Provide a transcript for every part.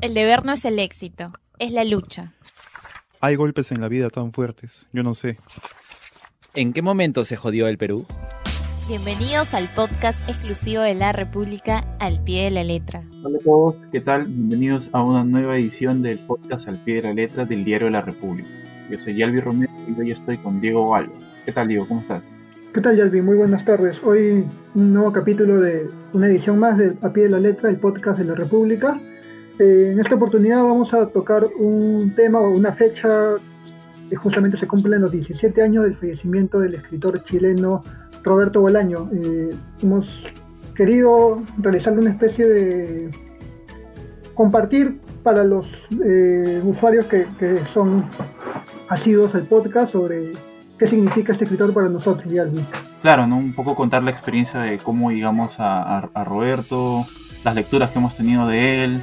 El deber no es el éxito, es la lucha. Hay golpes en la vida tan fuertes, yo no sé. ¿En qué momento se jodió el Perú? Bienvenidos al podcast exclusivo de la República al pie de la letra. Hola a todos, ¿qué tal? Bienvenidos a una nueva edición del podcast al pie de la letra del Diario de la República. Yo soy Yalvi Romero y hoy estoy con Diego Alba. ¿Qué tal, Diego? ¿Cómo estás? ¿Qué tal, Yalvi? Muy buenas tardes. Hoy un nuevo capítulo de una edición más de A pie de la letra, el podcast de la República. Eh, en esta oportunidad vamos a tocar un tema o una fecha que justamente se cumplen los 17 años del fallecimiento del escritor chileno Roberto Bolaño. Eh, hemos querido realizar una especie de compartir para los eh, usuarios que, que, son asidos al podcast sobre qué significa este escritor para nosotros, Yalvi. Claro, ¿no? un poco contar la experiencia de cómo llegamos a Roberto, las lecturas que hemos tenido de él,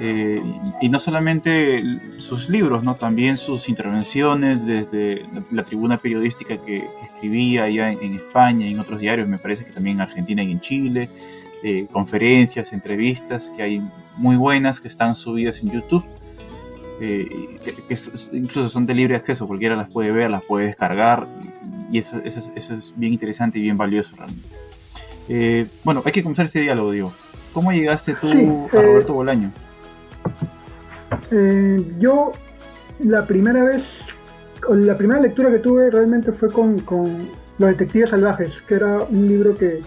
eh, y no solamente sus libros, ¿no? también sus intervenciones desde la, tribuna periodística que, que escribía allá en, en, España y en otros diarios, me parece que también en Argentina y en Chile, eh, conferencias, entrevistas que hay muy buenas que están subidas en YouTube, eh, que, que, incluso son de libre acceso, cualquiera las puede ver, las puede descargar y eso, eso, eso es bien interesante y bien valioso realmente. Eh, bueno, hay que comenzar este diálogo, digo. ¿Cómo llegaste tú sí, a Roberto Bolaño? Eh, yo la primera vez, la primera lectura que tuve realmente fue con, Los Detectives Salvajes, que era un libro que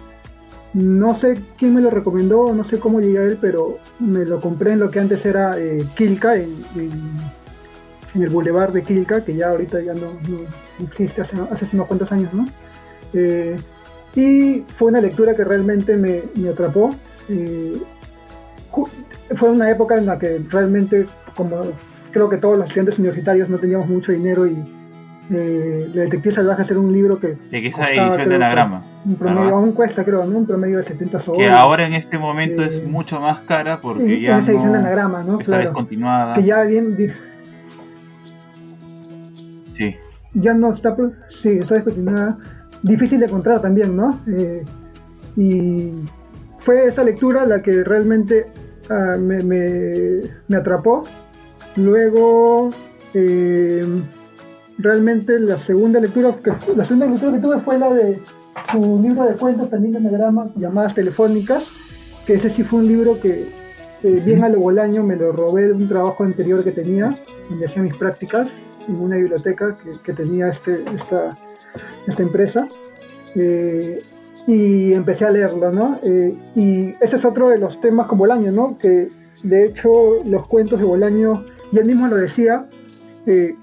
no sé quién me lo recomendó, no sé cómo llegué a él, pero me lo compré en lo que antes era eh, Quilca, en, el boulevard de Quilca, que ya ahorita ya no, existe hace, unos cuantos años, ¿no? Eh, y fue una lectura que realmente me, me atrapó. Eh, fue una época en la que realmente, como creo que todos los estudiantes universitarios no teníamos mucho dinero y eh, Detective Salvaje era un libro que... Que esa edición de anagrama. Un promedio, aún cuesta creo, ¿no? Un promedio de 70 soles. Que ahora en este momento eh, es mucho más cara porque ya esa edición no de anagrama, ¿no? está claro. descontinuada. Que ya bien... Sí. Ya no está... Sí, está descontinuada. Difícil de encontrar también, ¿no? Eh, y fue esa lectura la que realmente Uh, me, me, atrapó. Luego, eh, realmente la segunda lectura, que, la segunda lectura que tuve fue la de su libro de cuentos, también de anagrama, llamadas telefónicas, que ese sí fue un libro que eh, bien a lo bolaño me lo robé de un trabajo anterior que tenía, donde hacía mis prácticas, en una biblioteca que, que tenía este, esta, esta empresa. Eh, y empecé a leerlo, ¿no? Eh, y ese es otro de los temas con Bolaño, ¿no? Que de hecho los cuentos de Bolaño, y él mismo lo decía, eh,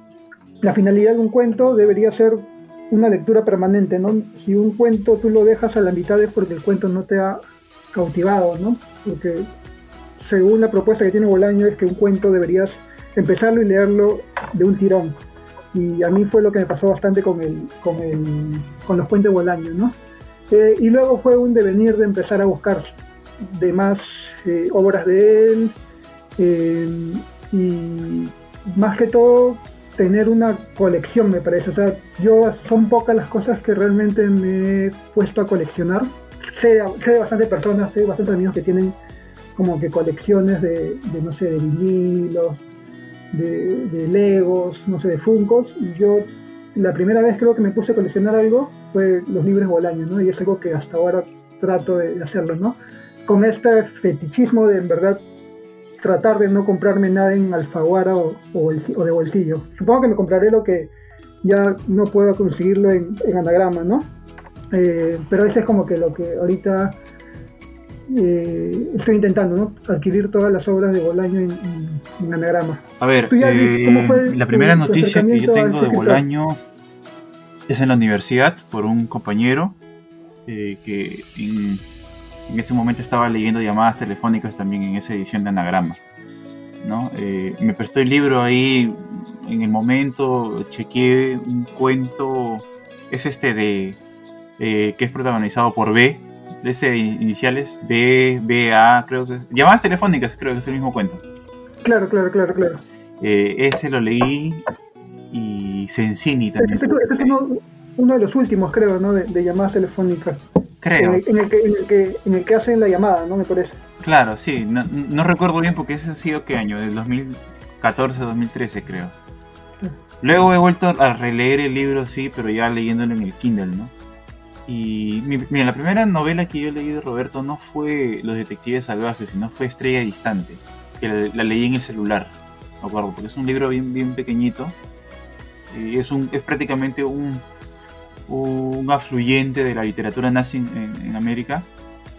la finalidad de un cuento debería ser una lectura permanente, ¿no? Si un cuento tú lo dejas a la mitad es porque el cuento no te ha cautivado, ¿no? Porque según la propuesta que tiene Bolaño es que un cuento deberías empezarlo y leerlo de un tirón. Y a mí fue lo que me pasó bastante con, el, con, el, con los cuentos de Bolaño, ¿no? Eh, y luego fue un devenir de empezar a buscar demás eh, obras de él eh, y más que todo tener una colección me parece. O sea, yo son pocas las cosas que realmente me he puesto a coleccionar. Sé, sé de bastantes personas, sé de bastantes amigos que tienen como que colecciones de, no sé, de vinilos, de, de legos, no sé, de funcos. Y yo la primera vez creo que me puse a coleccionar algo fue los libros Bolaño, ¿no? Y es algo que hasta ahora trato de hacerlo, ¿no? Con este fetichismo de en verdad tratar de no comprarme nada en Alfaguara o, de bolsillo. Supongo que me compraré lo que ya no puedo conseguirlo en, en anagrama, ¿no? Eh, pero eso es como que lo que ahorita eh, estoy intentando, ¿no? Adquirir todas las obras de Bolaño en, en, en anagrama. A ver, eh, la primera noticia que yo tengo de Bolaño es en la universidad por un compañero eh, que en, en, ese momento estaba leyendo llamadas telefónicas también en esa edición de anagrama. ¿no? Me prestó el libro ahí en el momento, chequeé un cuento, es este de que es protagonizado por B, de ese iniciales, B, B, A, creo que. Llamadas telefónicas, creo que es el mismo cuento. Claro, claro, claro, claro. Eh, ese lo leí y Sensini también. Este, este es uno, uno, de los últimos, creo, ¿no? De, de llamadas telefónicas. Creo. En el, en, el que, en, el que, en el que hacen la llamada, ¿no? Me parece. Claro, sí, no, no recuerdo bien porque ese ha sido qué año, del 2014, 2013 creo. Luego he vuelto a releer el libro, sí, pero ya leyéndolo en el Kindle, ¿no? Y mira, la primera novela que yo leí de Roberto no fue Los Detectives Salvajes, sino fue Estrella Distante, que la, leí en el celular, me acuerdo, porque es un libro bien, bien pequeño Y es, un, es prácticamente un, un afluyente de la literatura nazi en, América.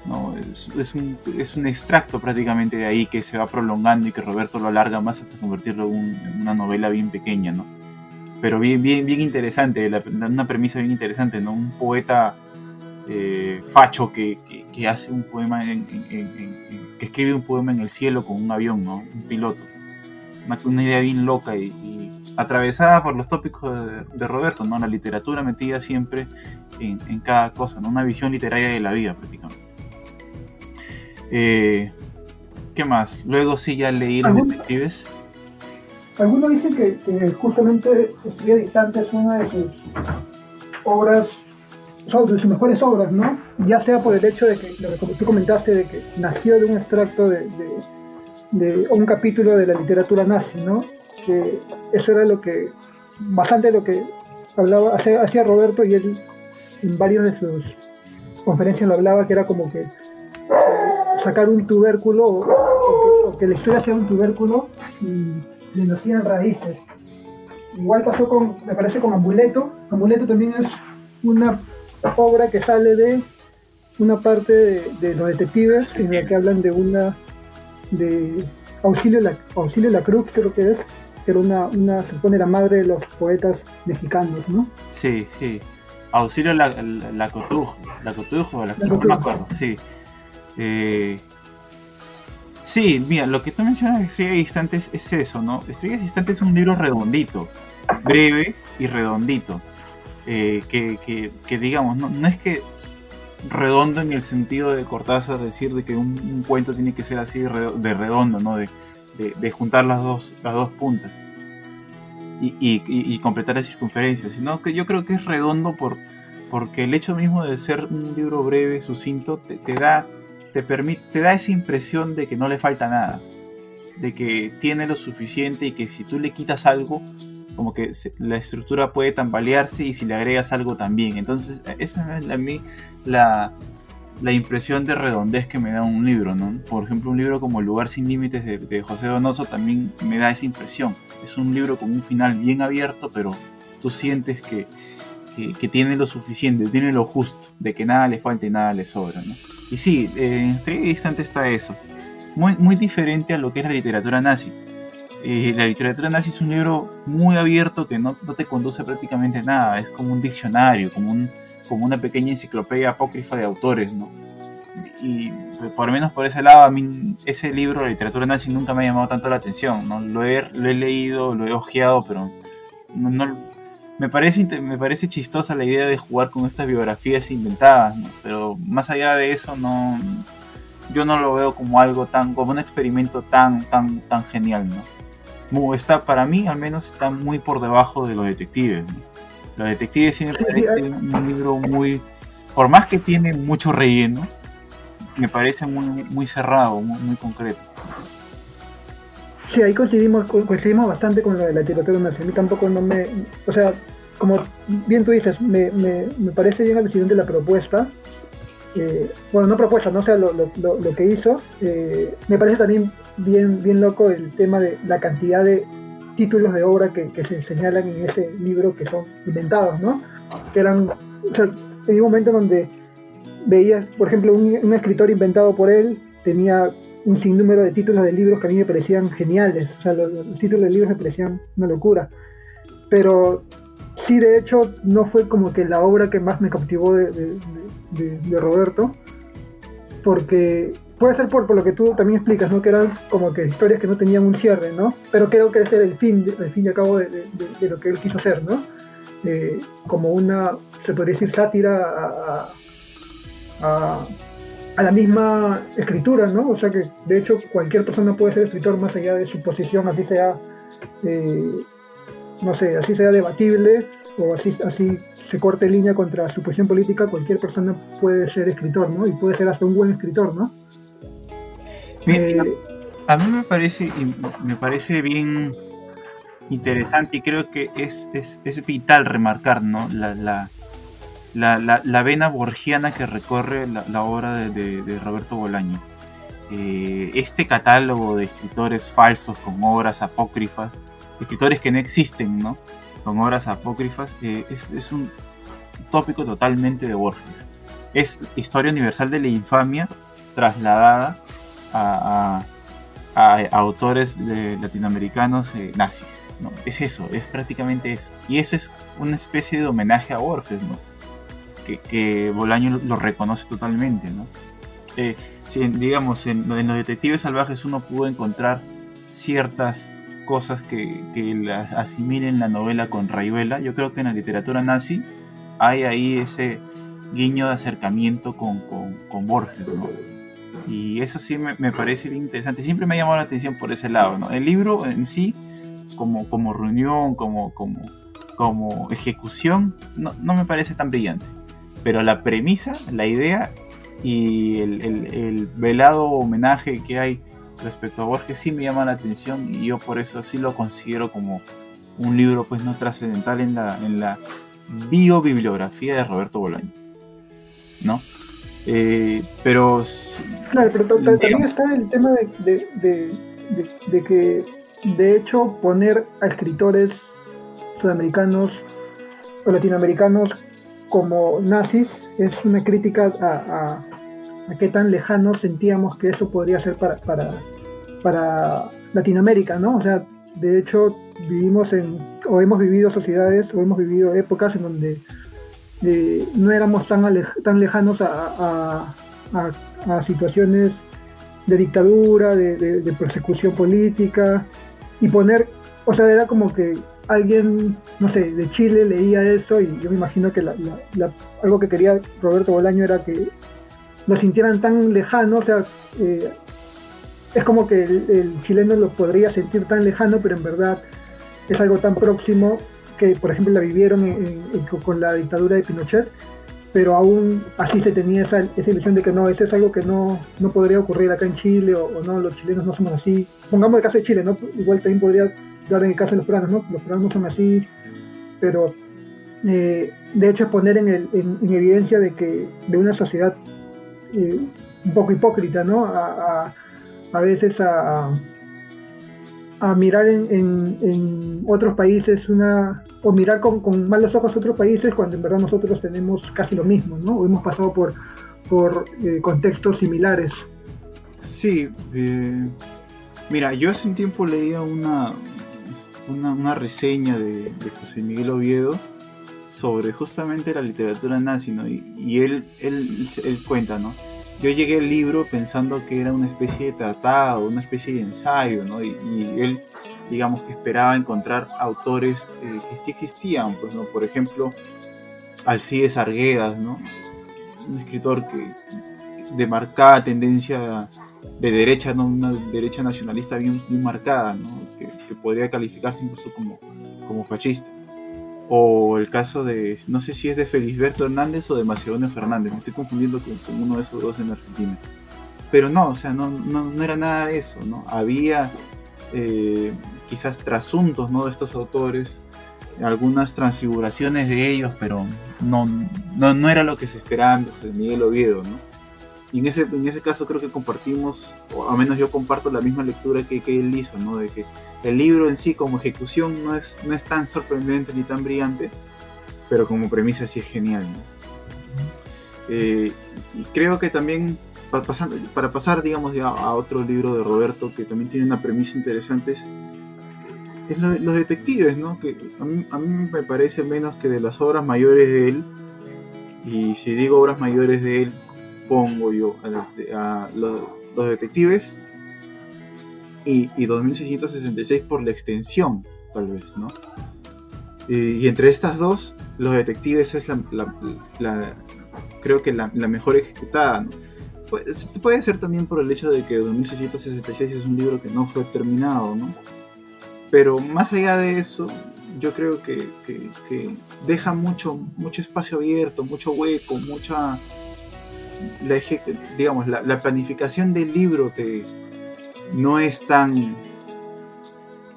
¿no? Es, un, es, un, extracto prácticamente de ahí que se va prolongando y que Roberto lo alarga más hasta convertirlo en una novela bien pequeña, ¿no? Pero bien, bien, bien interesante, una premisa bien interesante, ¿no? Un poeta eh, facho que, que, hace un poema, en, que escribe un poema en el cielo con un avión, ¿no? Un piloto. Una, idea bien loca y, atravesada por los tópicos de, Roberto, ¿no? La literatura metida siempre en, cada cosa, ¿no? Una visión literaria de la vida prácticamente. Eh, ¿Qué más? Luego sí ya leí Los Detectives. Algunos dicen que, justamente Estrella Distante es una de sus obras, de sus mejores obras, ¿no? Ya sea por el hecho de que, como tú comentaste, de que nació de un extracto de, de, un capítulo de la literatura nazi, ¿no? Que eso era lo que, bastante lo que hablaba, hacía Roberto y él en varias de sus conferencias lo hablaba, que era como que eh, sacar un tubérculo o, que, que, la historia sea un tubérculo y le nacían raíces. Igual pasó con, me parece, con Amuleto. Amuleto también es una obra que sale de una parte de, los detectives en la que hablan de una de Auxilio la, Auxilio la Cruz, creo que es, que era una, una, se pone la madre de los poetas mexicanos, ¿no? Sí, sí. Auxilio la, la, la Cotujo, la Cotujo, la, no me acuerdo, sí. Eh, Sí, mira, lo que tú mencionas de Estrellas Distantes es eso, ¿no? Estrellas Distantes es un libro redondito, breve y redondito. Eh, que, digamos, no, es que redondo en el sentido de Cortázar decir de que un, cuento tiene que ser así de redondo, ¿no? De, juntar las dos, las dos puntas y, completar la circunferencia, sino que yo creo que es redondo por, porque el hecho mismo de ser un libro breve, sucinto, te da te, permite, te da esa impresión de que no le falta nada, de que tiene lo suficiente y que si tú le quitas algo, como que la estructura puede tambalearse y si le agregas algo también. Entonces, esa es a mí la, la impresión de redondez que me da un libro, ¿no? Por ejemplo, un libro como El lugar sin límites de, José Donoso también me da esa impresión. Es un libro con un final bien abierto, pero tú sientes que, que, tiene lo suficiente, tiene lo justo, de que nada le falta y nada le sobra, ¿no? Y sí, en Estrella Distante está eso. Muy, muy diferente a lo que es la literatura nazi. Eh, la literatura nazi es un libro muy abierto que no, no, te conduce prácticamente a nada. Es como un diccionario, como, un, como una pequeña enciclopedia apócrifa de autores, ¿no? Y pues, por lo menos por ese lado, a mí ese libro, la literatura nazi, nunca me ha llamado tanto la atención. ¿no? Lo, he, lo he leído, lo he ojeado, pero no, no, me parece, me parece chistosa la idea de jugar con estas biografías inventadas, pero más allá de eso no yo no lo veo como algo tan como un experimento tan tan tan genial, ¿no? Está para mí al menos está muy por debajo de los detectives. Los detectives sí me parece un libro muy por más que tiene mucho relleno, me parece muy muy cerrado, muy, muy concreto. Sí, ahí coincidimos, coincidimos bastante con lo de la literatura nacional. A mí tampoco no me. O sea, como bien tú dices, me, me, me parece bien de la propuesta. Eh, bueno, no propuesta, no sea lo, lo, lo, que hizo. Eh, me parece también bien, bien loco el tema de la cantidad de títulos de obra que, que se señalan en ese libro que son inventados, ¿no? Que eran. O sea, en un momento donde veías, por ejemplo, un, un escritor inventado por él tenía un sinnúmero de títulos de libros que a mí me parecían geniales. O sea, los, títulos de libros me parecían una locura. Pero sí, de hecho, no fue como que la obra que más me cautivó de, Roberto. Porque puede ser por, lo que tú también explicas, ¿no? Que eran como que historias que no tenían un cierre, ¿no? Pero creo que ese era el fin, el fin y al cabo de, lo que él quiso hacer, ¿no? Eh, como una, se podría decir, sátira a a la misma escritura, ¿no? O sea que de hecho cualquier persona puede ser escritor más allá de su posición, así sea, eh, no sé, así sea debatible o así, así se corte línea contra su posición política, cualquier persona puede ser escritor, ¿no? Y puede ser hasta un buen escritor, ¿no? Mira, a mí me parece, me parece bien interesante y creo que es, es, es vital remarcar ¿no? la, la, la, la, vena borgiana que recorre la, obra de, Roberto Bolaño. Eh, este catálogo de escritores falsos con obras apócrifas, escritores que no existen, ¿no? con obras apócrifas, eh, es, es, un tópico totalmente de Borges. Es historia universal de la infamia trasladada a autores latinoamericanos eh, nazis. ¿no? Es eso, es prácticamente eso. Y eso es una especie de homenaje a Borges, ¿no? Que, que Bolaño lo reconoce totalmente. ¿no? Eh, digamos, en, los detectives salvajes uno pudo encontrar ciertas cosas que, las asimilen la novela con Rayuela. Yo creo que en la literatura nazi hay ahí ese guiño de acercamiento con, Borges. ¿no? Y eso sí me, parece bien interesante. Siempre me ha llamado la atención por ese lado. ¿no? El libro en sí, como, reunión, como, ejecución, no me parece tan brillante. Pero la premisa, la idea y el, el, el, velado homenaje que hay respecto a Borges sí me llama la atención y yo por eso sí lo considero como un libro pues no trascendental en la, en la biobibliografía de Roberto Bolaño. ¿No? Eh, pero. Claro, pero también está el tema de, de, de, de, que, de hecho, poner a escritores sudamericanos o latinoamericanos como nazis es una crítica a, a, a qué tan lejano sentíamos que eso podría ser para, para, para Latinoamérica, ¿no? O sea, de hecho, vivimos en, o hemos vivido sociedades, o hemos vivido épocas en donde no éramos tan, tan lejanos a, situaciones de dictadura, de, persecución política, y poner, o sea, era como que alguien, no sé, de Chile leía eso y yo me imagino que algo que quería Roberto Bolaño era que lo sintieran tan lejano, o sea, eh, es como que el, chileno lo podría sentir tan lejano, pero en verdad es algo tan próximo que, por ejemplo, la vivieron con la dictadura de Pinochet, pero aún así se tenía esa, esa ilusión de que no, eso es algo que no, no podría ocurrir acá en Chile, o, no, los chilenos no somos así. Pongamos el caso de Chile, ¿no? Igual también podría dar en el caso de los peruanos, ¿no? Los peruanos no son así, pero eh, de hecho es poner en, el, en, evidencia de que de una sociedad eh, un poco hipócrita, ¿no? A, veces a, mirar en, otros países una o mirar con, con, malos ojos otros países cuando en verdad nosotros tenemos casi lo mismo, ¿no? Hemos pasado por, por eh, contextos similares. Sí, eh, mira, yo hace un tiempo leía una, una, reseña de, José Miguel Oviedo sobre justamente la literatura nazi, ¿no? Y, él, él, cuenta, ¿no? yo llegué al libro pensando que era una especie de tratado, una especie de ensayo, ¿no? Y, y él, digamos que esperaba encontrar autores eh, que sí existían, pues, ¿no? Por ejemplo, Alcides Arguedas, ¿no? Un escritor que de marcada tendencia de derecha, ¿no? Una derecha nacionalista bien, bien marcada, ¿no? Que, podría calificarse incluso como, como fascista o el caso de, no sé si es de Felisberto Hernández o de Macedonio Fernández, me estoy confundiendo con, con uno de esos dos en Argentina. Pero no, o sea, no, no, no era nada de eso, ¿no? Había eh, quizás trasuntos, ¿no? De estos autores, algunas transfiguraciones de ellos, pero no, no, no era lo que se esperaba de José Miguel Oviedo, ¿no? Y en ese, en ese caso creo que compartimos, o al menos yo comparto la misma lectura que, que él hizo, ¿no? De que el libro en sí como ejecución no es, no es tan sorprendente ni tan brillante, pero como premisa sí es genial. Eh, y creo que también, para pasar, para pasar digamos ya a otro libro de Roberto que también tiene una premisa interesante, es, es lo, los detectives, ¿no? que a mí, a mí me parece menos que de las obras mayores de él, y si digo obras mayores de él, pongo yo a, los, detectives y, y 2666 por la extensión, tal vez, ¿no? Y, entre estas dos, Los Detectives es la, creo que la, mejor ejecutada, ¿no? Puede, puede, ser también por el hecho de que 2666 es un libro que no fue terminado, ¿no? Pero más allá de eso, yo creo que, que, que deja mucho, mucho espacio abierto, mucho hueco, mucha... La, digamos, la, la planificación del libro te, no es tan,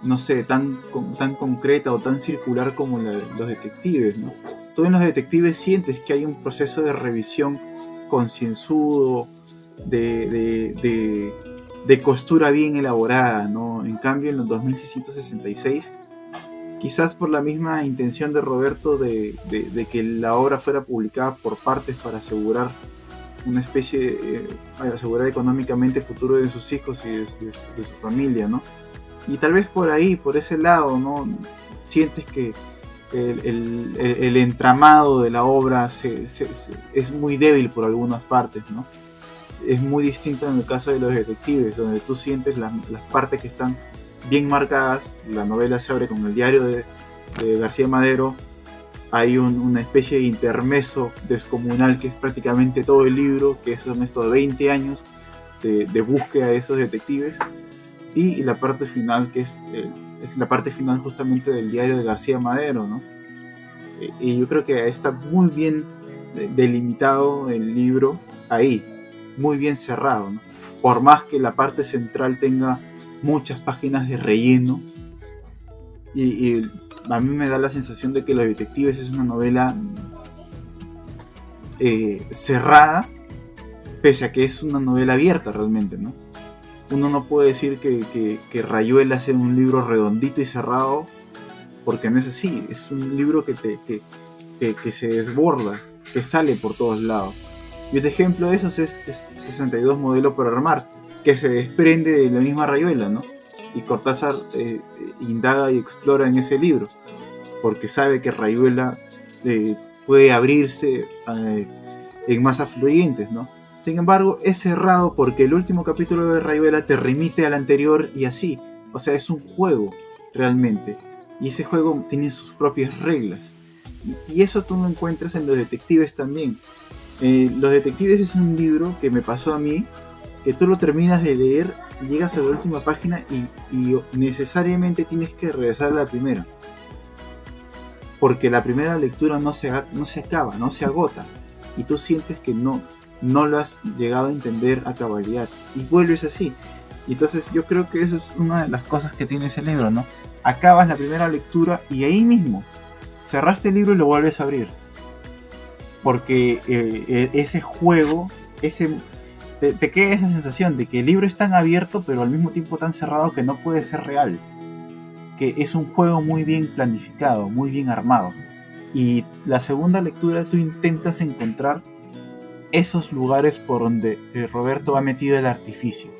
no sé, tan, tan concreta o tan circular como los detectives, ¿no? Tú en los detectives sientes que hay un proceso de revisión concienzudo, de, de, de, costura bien elaborada, ¿no? En cambio, en los 2666, quizás por la misma intención de Roberto de, que la obra fuera publicada por partes para asegurar una especie, eh, asegurar económicamente el futuro de sus hijos y de, su familia, ¿no? Y tal vez por ahí, por ese lado, ¿no? Sientes que el, entramado de la obra es muy débil por algunas partes, ¿no? Es muy distinto en el caso de los detectives, donde tú sientes las partes que están bien marcadas. La novela se abre con el diario de, García Madero. Hay una especie de intermeso descomunal que es prácticamente todo el libro, que son estos 20 años de, búsqueda de esos detectives. Y la parte final, que es eh, es la parte final justamente del diario de García Madero, ¿no? Eh, y yo creo que está muy bien delimitado el libro ahí, muy bien cerrado, ¿no? Por más que la parte central tenga muchas páginas de relleno, y, a mí me da la sensación de que Los Detectives es una novela eh, cerrada, pese a que es una novela abierta realmente, ¿no? uno no puede decir que, Rayuela sea un libro redondito y cerrado, porque no es así. Es un libro que, te, se desborda, que sale por todos lados. Y el ejemplo de esos es, 62 Modelo por Armar, que se desprende de la misma Rayuela, ¿no? Y Cortázar eh, indaga y explora en ese libro, porque sabe que Rayuela eh, puede abrirse eh, en más afluentes, ¿no? Sin embargo, es cerrado porque el último capítulo de Rayuela te remite al anterior y así. O sea, es un juego realmente. Y ese juego tiene sus propias reglas. Y, eso tú lo encuentras en Los Detectives también. Eh, los Detectives es un libro que me pasó a mí, que tú lo terminas de leer, llegas a la última página y, necesariamente tienes que regresar a la primera. Porque la primera lectura no se, no se acaba, no se agota. Y tú sientes que no, no lo has llegado a entender a cabalidad y vuelves así. Entonces yo creo que eso es una de las cosas que tiene ese libro, ¿no? Acabas la primera lectura y ahí mismo cerraste el libro y lo vuelves a abrir. Porque eh, eh, ese juego, ese te, te, queda esa sensación de que el libro es tan abierto pero al mismo tiempo tan cerrado que no puede ser real. Que es un juego muy bien planificado, muy bien armado. Y la segunda lectura tú intentas encontrar esos lugares por donde eh, Roberto ha metido el artificio.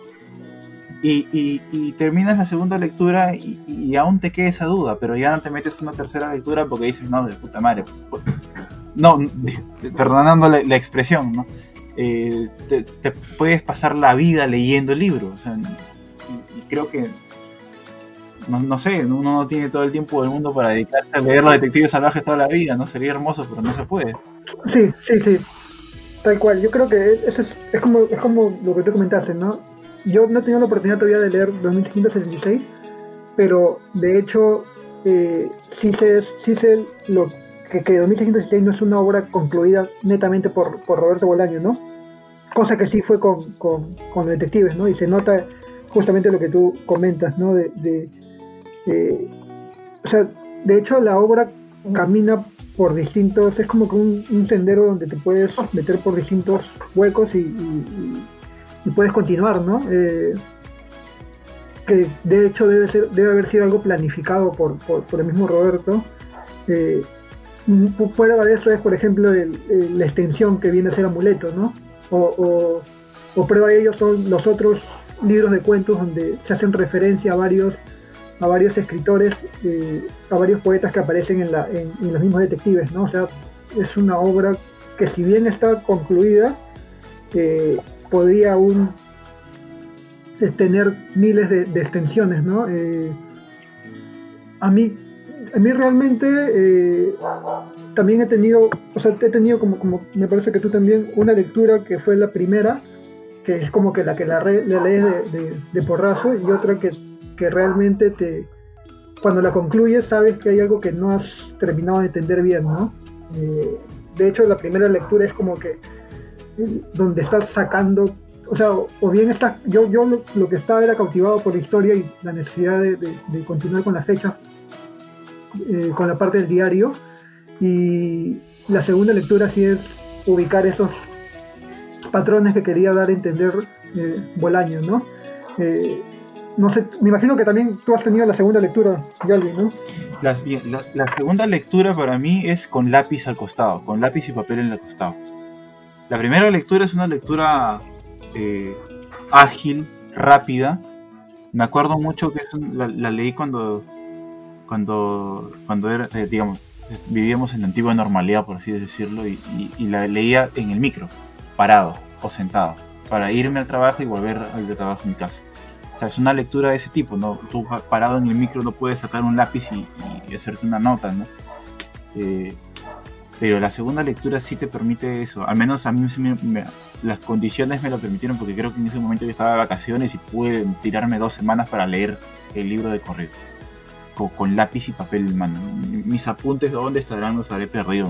Y, terminas la segunda lectura y, aún te queda esa duda, pero ya no te metes una tercera lectura porque dices, no, de puta madre. No, perdonando la, expresión, ¿no? Eh, te, puedes pasar la vida leyendo el libro. y, creo que, no, no, sé, uno no tiene todo el tiempo del mundo para dedicarse a leer los detectives salvajes toda la vida, ¿no? Sería hermoso, pero no se puede. Sí, sí, sí. Tal cual, yo creo que eso es, es, como, es como lo que tú comentaste, ¿no? Yo no he tenido la oportunidad todavía de leer 2566, pero de hecho eh, sí, sé, sí sé lo que, que 2666 no es una obra concluida netamente por, por Roberto Bolaño, ¿no? Cosa que sí fue con, con, con, detectives, ¿no? Y se nota justamente lo que tú comentas, ¿no? De, o sea, de hecho la obra camina por distintos, es como que un, sendero donde te puedes meter por distintos huecos y, puedes continuar, ¿no? Eh, que de hecho debe, ser, debe haber sido algo planificado por, por, el mismo Roberto. Eh, prueba de eso es, por ejemplo, la extensión que viene a ser amuleto, ¿no? O, prueba de ello son los otros libros de cuentos donde se hacen referencia a varios a varios escritores, eh, a varios poetas que aparecen en, los mismos detectives, ¿no? O sea, es una obra que si bien está concluida, eh, podría aún eh, tener miles de, extensiones, ¿no? a mí, a mí realmente también he tenido, o sea, he tenido como, como me parece que tú también, una lectura que fue la primera, que es como que la que la, lees de, de porrazo, y otra que que realmente te, cuando la concluyes sabes que hay algo que no has terminado de entender bien, ¿no? Eh, de hecho, la primera lectura es como que eh, donde estás sacando o sea, o bien está, yo, yo lo, que estaba era cautivado por la historia y la necesidad de, continuar con las fechas, eh, con la parte del diario, y la segunda lectura sí es ubicar esos patrones que quería dar a entender eh, Bolaño, ¿no? Eh, no sé, me imagino que también tú has tenido la segunda lectura, Yalvi, ¿no? La, la, segunda lectura para mí es con lápiz al costado, con lápiz y papel en el costado. La primera lectura es una lectura eh, ágil, rápida. Me acuerdo mucho que la, leí cuando, cuando, cuando era, eh, digamos, vivíamos en la antigua normalidad, por así decirlo, y, la leía en el micro, parado o sentado, para irme al trabajo y volver al de trabajo en mi casa. O sea, es una lectura de ese tipo, ¿no? Tú parado en el micro no puedes sacar un lápiz y, hacerte una nota, ¿no? Eh, pero la segunda lectura sí te permite eso. Al menos a mí las condiciones me lo permitieron porque creo que en ese momento yo estaba de vacaciones y pude tirarme dos semanas para leer el libro de correo. Con, lápiz y papel en mano. Mis apuntes, ¿dónde estarán? Los habré perdido,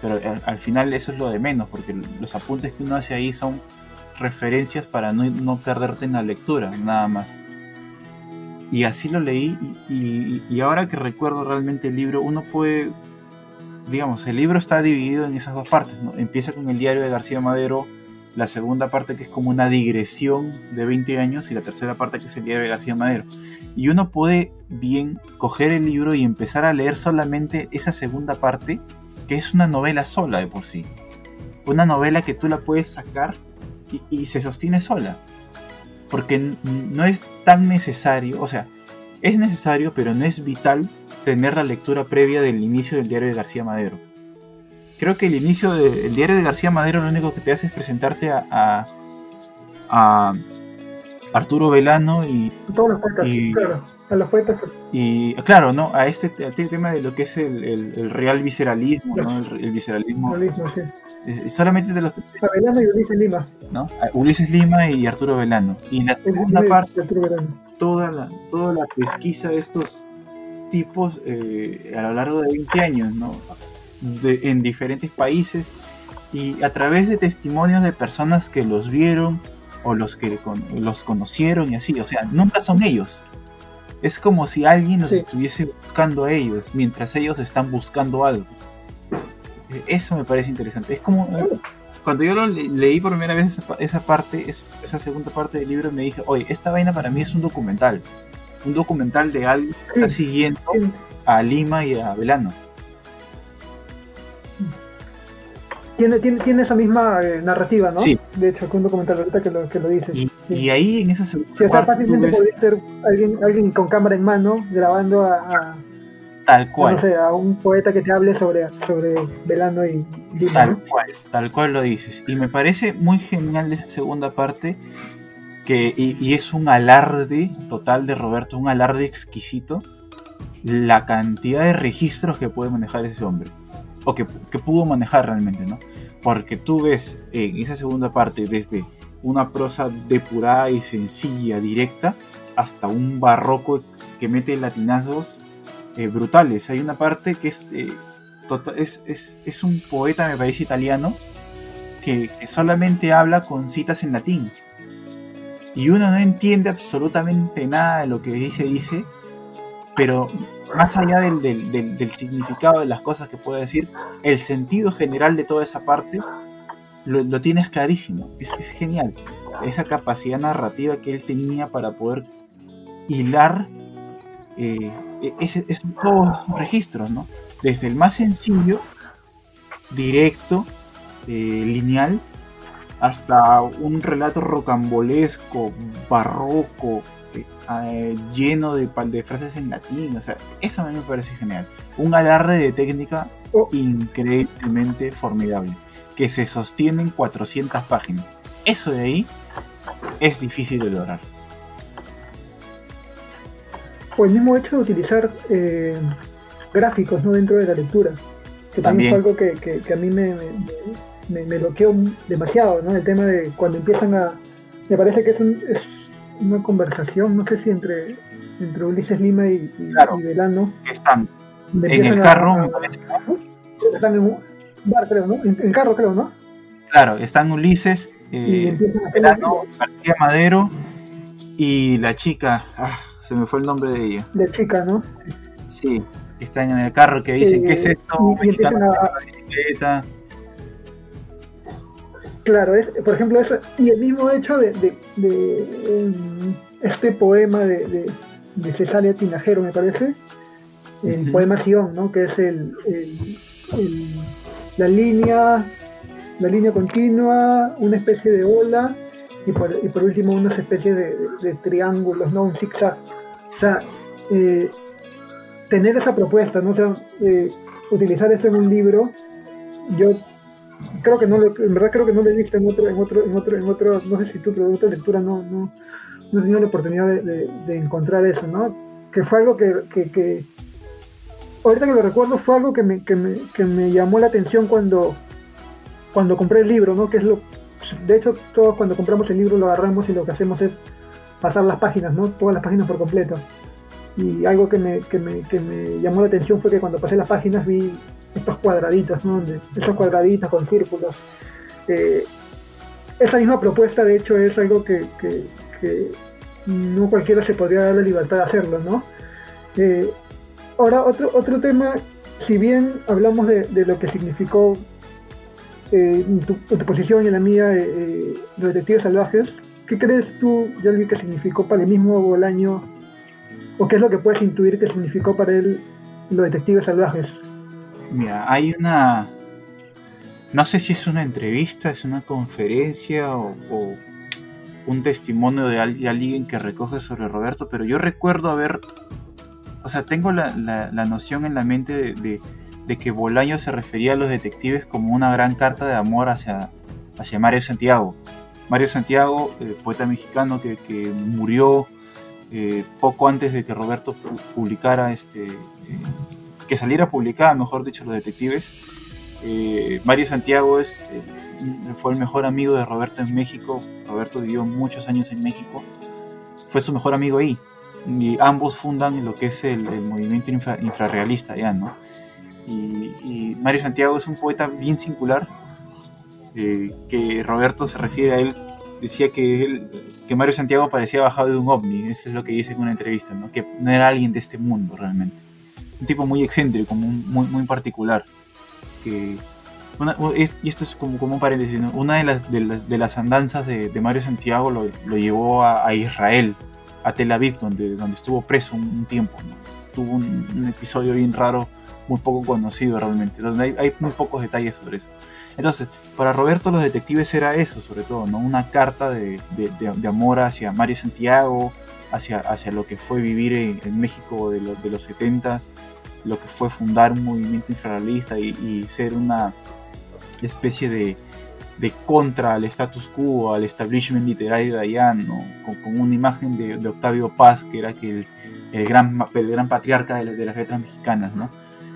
Pero al, final eso es lo de menos, porque los apuntes que uno hace ahí son referencias para no, perderte en la lectura, nada más. Y así lo leí y, ahora que recuerdo realmente el libro, uno puede, digamos, el libro está dividido en esas dos partes. Empieza con el diario de García Madero, la segunda parte que es como una digresión de 20 años y la tercera parte que es el diario de García Madero. Y uno puede bien coger el libro y empezar a leer solamente esa segunda parte, que es una novela sola de por sí. Una novela que tú la puedes sacar y, se sostiene sola. Porque no es tan necesario, o sea, es necesario, pero no es vital tener la lectura previa del inicio del diario de García Madero. Creo que el inicio del diario de García Madero lo único que te hace es presentarte a, a Arturo Velano y. Todos los poetas, y, claro, a los poetas. Y claro, ¿no? A este, este tema de lo que es el, el, real visceralismo, ¿no? El, visceralismo. sí. Eh, solamente de los. A Velano y Ulises Lima. ¿No? Ulises Lima y Arturo Velano. Y en la segunda parte, toda la, toda la pesquisa de estos tipos eh, a lo largo de 20 años, ¿no? De, en diferentes países y a través de testimonios de personas que los vieron o los que los conocieron y así, o sea, nunca son ellos. Es como si alguien los estuviese buscando a ellos, mientras ellos están buscando algo. E, eso me parece interesante. Es como cuando yo lo leí por primera vez esa, parte, esa segunda parte del libro, me dije, oye, esta vaina para mí es un documental. Un documental de alguien que está siguiendo a Lima y a Velano. Tiene, tiene, tiene esa misma eh, narrativa, ¿no? Sí. De hecho, con un documental ahorita que lo, que lo dices. Y, ahí en esa segunda sí, fácilmente podría ser alguien, alguien con cámara en mano grabando a, tal cual. No sé, a un poeta que te hable sobre, sobre Velano y Lima, Tal cual, tal cual lo dices. Y me parece muy genial de esa segunda parte que, y, y es un alarde total de Roberto, un alarde exquisito la cantidad de registros que puede manejar ese hombre o que, pudo manejar realmente, ¿no? Porque tú ves en esa segunda parte desde una prosa depurada y sencilla, directa, hasta un barroco que mete latinazos eh, brutales. Hay una parte que es, eh, tota, es, es, un poeta, me parece, italiano, que, que, solamente habla con citas en latín. Y uno no entiende absolutamente nada de lo que dice, dice, pero más allá del, del, significado de las cosas que puede decir, el sentido general de toda esa parte lo, tienes clarísimo. Es, genial. Esa capacidad narrativa que él tenía para poder hilar eh, e, ese, todos esos registros, ¿no? Desde el más sencillo, directo, eh, lineal, hasta un relato rocambolesco, barroco, eh, lleno de, de, frases en latín. O sea, eso a mí me parece genial. Un alarde de técnica oh. increíblemente formidable. Que se sostiene en 400 páginas. Eso de ahí es difícil de lograr. O el mismo hecho de utilizar eh, gráficos ¿no? dentro de la lectura. Que también, es algo que, que, a mí me, me, me, bloqueó demasiado, ¿no? El tema de cuando empiezan a... Me parece que es, un, es una conversación, no sé si entre, entre Ulises Lima y, y, Velano. están en el carro. están en un bar, creo, ¿no? En, carro, creo, ¿no? Claro, están Ulises eh, a Verano, García Madero y la chica, ah, se me fue el nombre de ella. de chica, ¿no? Sí, están en el carro que dicen, Eh, ¿qué es esto? y- y empiezan a- la. Claro, es, por ejemplo, eso, y el mismo hecho de, de- de, em, este poema de, de, Tinajero, me parece, el poema Sion, ¿no? que es el, el- el- la línea la línea continua, una especie de ola y por, y por último unas especies de, triángulos, ¿no? un zigzag. O sea, eh, tener esa propuesta, ¿no? O sea, eh, utilizar eso en un libro, yo creo que no lo, en verdad creo que no lo he visto en otro, en otro, en otro, en otro, no sé si tu producto de lectura no, no, no he tenido la oportunidad de, de- de encontrar eso, ¿no? Que fue algo que, que, que- ahorita que lo recuerdo fue algo que me, que me, que me llamó la atención cuando, cuando compré el libro, ¿no? Que es lo, de hecho todos cuando compramos el libro lo agarramos y lo que hacemos es pasar las páginas, ¿no? Todas las páginas por completo. Y algo que me, que me, que me llamó la atención fue que cuando pasé las páginas vi estos cuadraditos, ¿no? Donde- esos cuadraditos con círculos. Eh, esa misma propuesta, de hecho, es algo que, no cualquiera se podría dar la libertad de hacerlo, ¿no? Eh, ahora, otro, otro tema, si bien hablamos de, de lo que significó eh, en, tu, posición y en la mía, los detectives salvajes, ¿qué crees tú, Yalvi, que significó para el mismo Bolaño, o qué es lo que puedes intuir que significó para él los detectives salvajes? Mira, hay una. No sé si es una entrevista, es una conferencia o, un testimonio de, al- de alguien que recoge sobre Roberto, pero yo recuerdo haber. O sea, tengo la, la- noción en la mente de, de- que Bolaño se refería a los detectives como una gran carta de amor hacia, hacia Mario Santiago. Mario Santiago, eh, poeta mexicano que, que murió eh, poco antes de que Roberto pu- publicara este. eh, que saliera publicada, mejor dicho, los detectives. Eh, Mario Santiago eh, fue el mejor amigo de Roberto en México. Roberto vivió muchos años en México. Fue su mejor amigo ahí. Y ambos fundan lo que es el, movimiento infra- infrarrealista ya, ¿no? Y, Mario Santiago es un poeta bien singular, eh, que Roberto se refiere a él, decía que, que Mario Santiago parecía bajado de un ovni, eso es lo que dice en una entrevista, ¿no? que no era alguien de este mundo realmente. Un tipo muy excéntrico, muy, muy, particular. Que una- es- y esto es como, como un paréntesis, ¿no? una de las, de las, de las andanzas de, de Mario Santiago lo, lo llevó a, a Israel, a Tel Aviv, donde, donde estuvo preso un, un tiempo. ¿no? Tuvo un, un episodio bien raro, muy poco conocido realmente, donde hay, hay muy pocos detalles sobre eso. Entonces, para Roberto los detectives era eso, sobre todo, ¿no? Una carta de, de- amor hacia Mario Santiago, hacia, hacia lo que fue vivir en, en México de, los de los 70 lo que fue fundar un movimiento infrarrealista y, y ser una especie de, de contra al status quo, al establishment literario de allá, ¿no? con, con una imagen de, de Octavio Paz, que era que el, el gran, el gran patriarca de, la- de las letras mexicanas. ¿no?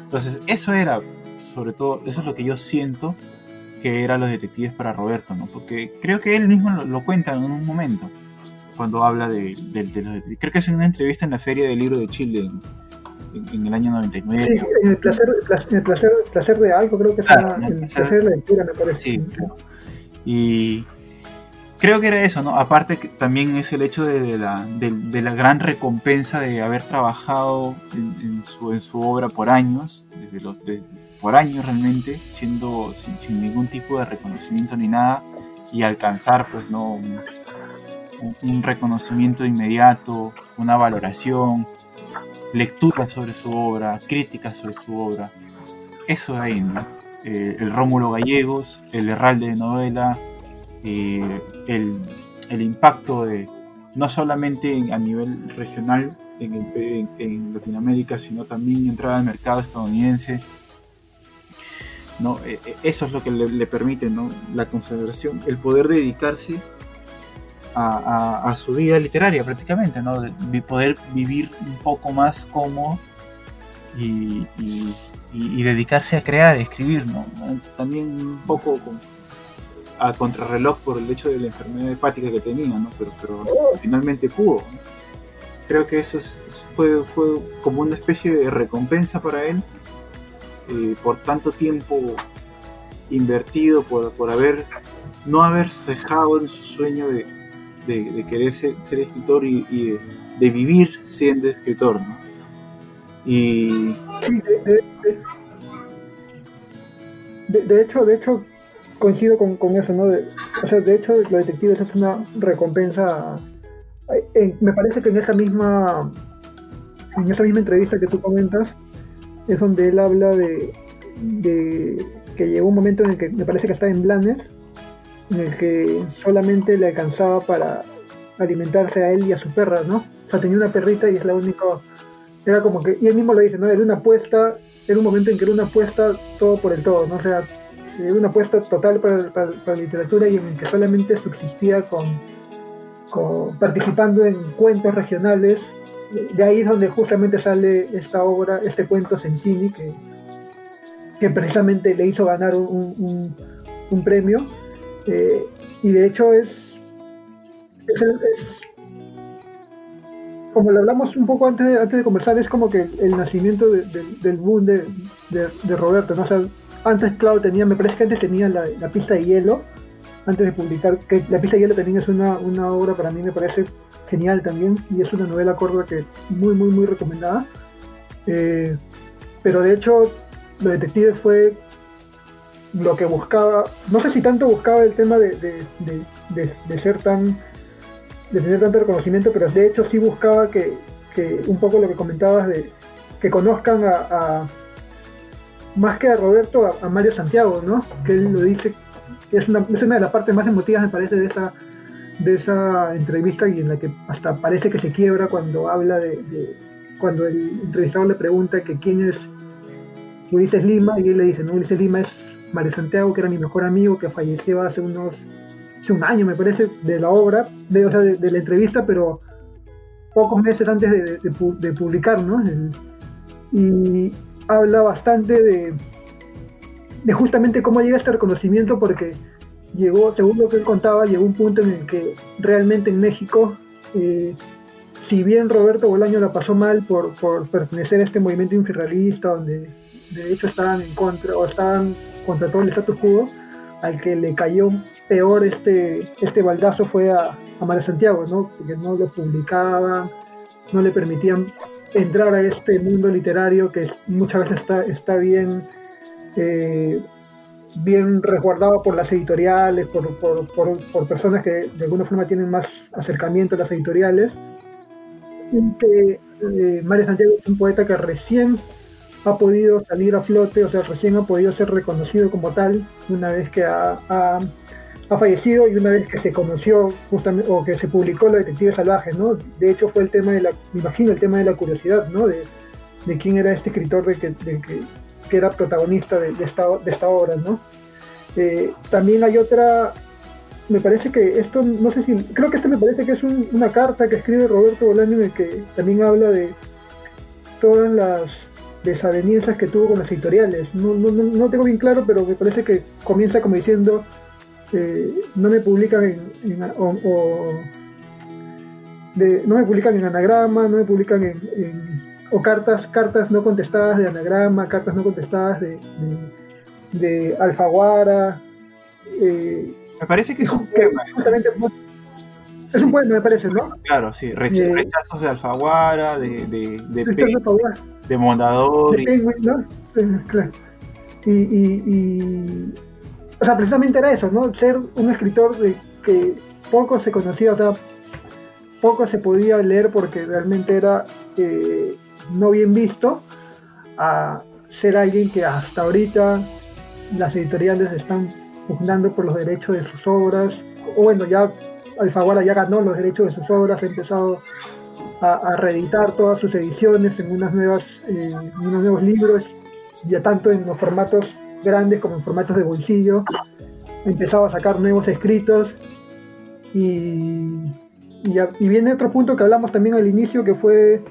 Entonces, eso era, sobre todo, eso es lo que yo siento que eran los detectives para Roberto, ¿no? porque creo que él mismo lo, lo cuenta en un momento, cuando habla de- de los detectives. Creo que es en una entrevista en la Feria del Libro de Chile, en, el año 99. Sí, en el placer, en el placer, placer de algo, creo que Claro, el placer- placer de la lectura, me parece. Sí, claro. Y creo que era eso, ¿no? Aparte que también es el hecho de, de la, de, de la gran recompensa de haber trabajado en, en su, en su obra por años, desde los, por años realmente, siendo sin, sin ningún tipo de reconocimiento ni nada, y alcanzar, pues, ¿no? Un reconocimiento inmediato, una valoración, lecturas sobre su obra, críticas sobre su obra. Eso de ahí, ¿no? eh, el Rómulo Gallegos, el Herralde de novela, eh, el, el impacto de no solamente en- a nivel regional en, en- Latinoamérica, sino también entrar al mercado estadounidense. ¿no? Eh, eso es lo que le, le permite ¿no? la consagración, el poder dedicarse a, su vida literaria prácticamente, ¿no? De- de poder vivir un poco más cómodo y, dedicarse a crear, a escribir, ¿no? También un poco a contrarreloj por el hecho de la enfermedad hepática que tenía, ¿no? Pero, finalmente pudo. Creo que eso es- es- fue, fue como una especie de recompensa para él eh, por tanto tiempo invertido, por, por haber no haber cejado en su sueño de, de, querer ser, escritor y, de, vivir siendo escritor, ¿no? Y... de, hecho, de hecho, coincido con, con eso, ¿no? De, o sea, de hecho, los detectives es una recompensa. me parece que en esa misma en esa misma entrevista que tú comentas es donde él habla de, de que llegó un momento en el que me parece que estaba en Blanes, en el que solamente le alcanzaba para alimentarse a él y a su perra, ¿no? O sea, tenía una perrita y es la única. Era como que, y él mismo lo dice, ¿no? Era una apuesta, era un momento en que era una apuesta todo por el todo, ¿no? O sea, una apuesta total para, la literatura y en el que solamente subsistía con, participando en cuentos regionales. De ahí es donde justamente sale esta obra, este cuento Sensini, que, que precisamente le hizo ganar un, premio. Y de hecho es, como lo hablamos un poco antes de, antes de conversar, es como que el nacimiento del boom de, de, Roberto, ¿no? antes, claro, tenía, me parece que antes tenía la, pista de hielo, antes de publicar, que la pista de hielo también es una, obra para mí me parece genial también, y es una novela corta que muy, muy, muy recomendada. Eh, pero de hecho, Los Detectives fue lo que buscaba, no sé si tanto buscaba el tema de, ser tan, de tener tanto reconocimiento, pero de hecho sí buscaba que, un poco lo que comentabas de que conozcan a más que a Roberto, a, Mario Santiago, ¿no? Que él lo dice, es una, es una de las partes más emotivas, me parece, de esa, de esa entrevista y en la que hasta parece que se quiebra cuando habla de, cuando el entrevistador le pregunta que quién es Ulises Lima y él le dice, no, Ulises Lima es Mario Santiago, que era mi mejor amigo, que falleció hace unos, hace un año me parece, de la obra, de, o sea, de, la entrevista, pero pocos meses antes de, publicar, ¿no? y, habla bastante de, de justamente cómo llega este reconocimiento porque llegó, según lo que él contaba, llegó un punto en el que realmente en México, eh, si bien Roberto Bolaño la pasó mal por, por pertenecer a este movimiento infirrealista, donde de hecho estaban en contra o estaban contra todo el status quo, al que le cayó peor este, este baldazo fue a, a María Santiago, ¿no? porque no lo publicaban, no le permitían entrar a este mundo literario que muchas veces está, está bien, eh, bien resguardado por las editoriales, por, por, personas que de alguna forma tienen más acercamiento a las editoriales. Y que eh, María Santiago es un poeta que recién ha podido salir a flote, o sea, recién ha podido ser reconocido como tal, una vez que ha ha fallecido y una vez que se conoció justamente o que se publicó La Detective Salvaje, ¿no? De hecho fue el tema de la, me imagino el tema de la curiosidad, ¿no? De, quién era este escritor de que, que, era protagonista de, esta, de esta obra, ¿no? Eh, también hay otra, me parece que esto, no sé si, creo que esto me parece que es una carta que escribe Roberto Bolaño en el que también habla de todas las desavenencias que tuvo con las editoriales. No, no, no tengo bien claro, pero me parece que comienza como diciendo eh, no me publican en, o, no me publican en anagrama, no me publican en, o cartas, cartas no contestadas de anagrama, cartas no contestadas de, de, Alfaguara. Eh, me parece que es un poema. Es un poema, me parece, ¿no? Claro, sí. Eh, rechazos de Alfaguara, de, de, de, de Mondador. y, y o sea, precisamente era eso, ¿no? Ser un escritor de que poco se conocía, o sea, poco se podía leer porque realmente era eh, no bien visto, a ser alguien que hasta ahorita las editoriales están pugnando por los derechos de sus obras, o bueno, ya Alfaguara ya ganó los derechos de sus obras, ha empezado a, reeditar todas sus ediciones en unas nuevas, eh, unos nuevos libros, ya tanto en los formatos grandes como en formatos de bolsillo. Empezaba a sacar nuevos escritos y, y, viene otro punto que hablamos también al inicio que fue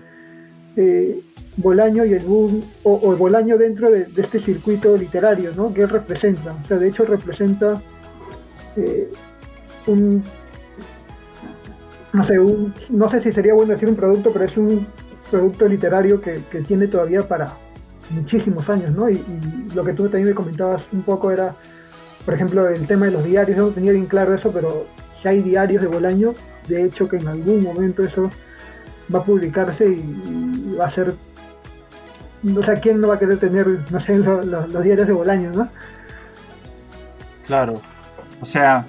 eh, Bolaño y el boom, o, el Bolaño dentro de, este circuito literario, ¿no? Que él representa. O sea, de hecho representa eh, un, no sé, un, no sé si sería bueno decir un producto, pero es un producto literario que tiene todavía para, muchísimos años, ¿no? Y, lo que tú también me comentabas un poco era, por ejemplo, el tema de los diarios, no tenía bien claro eso, pero si hay diarios de Bolaño, de hecho que en algún momento eso va a publicarse y, va a ser... O sea, ¿quién no va a querer tener, no sé, los, diarios de Bolaño, no? Claro. O sea,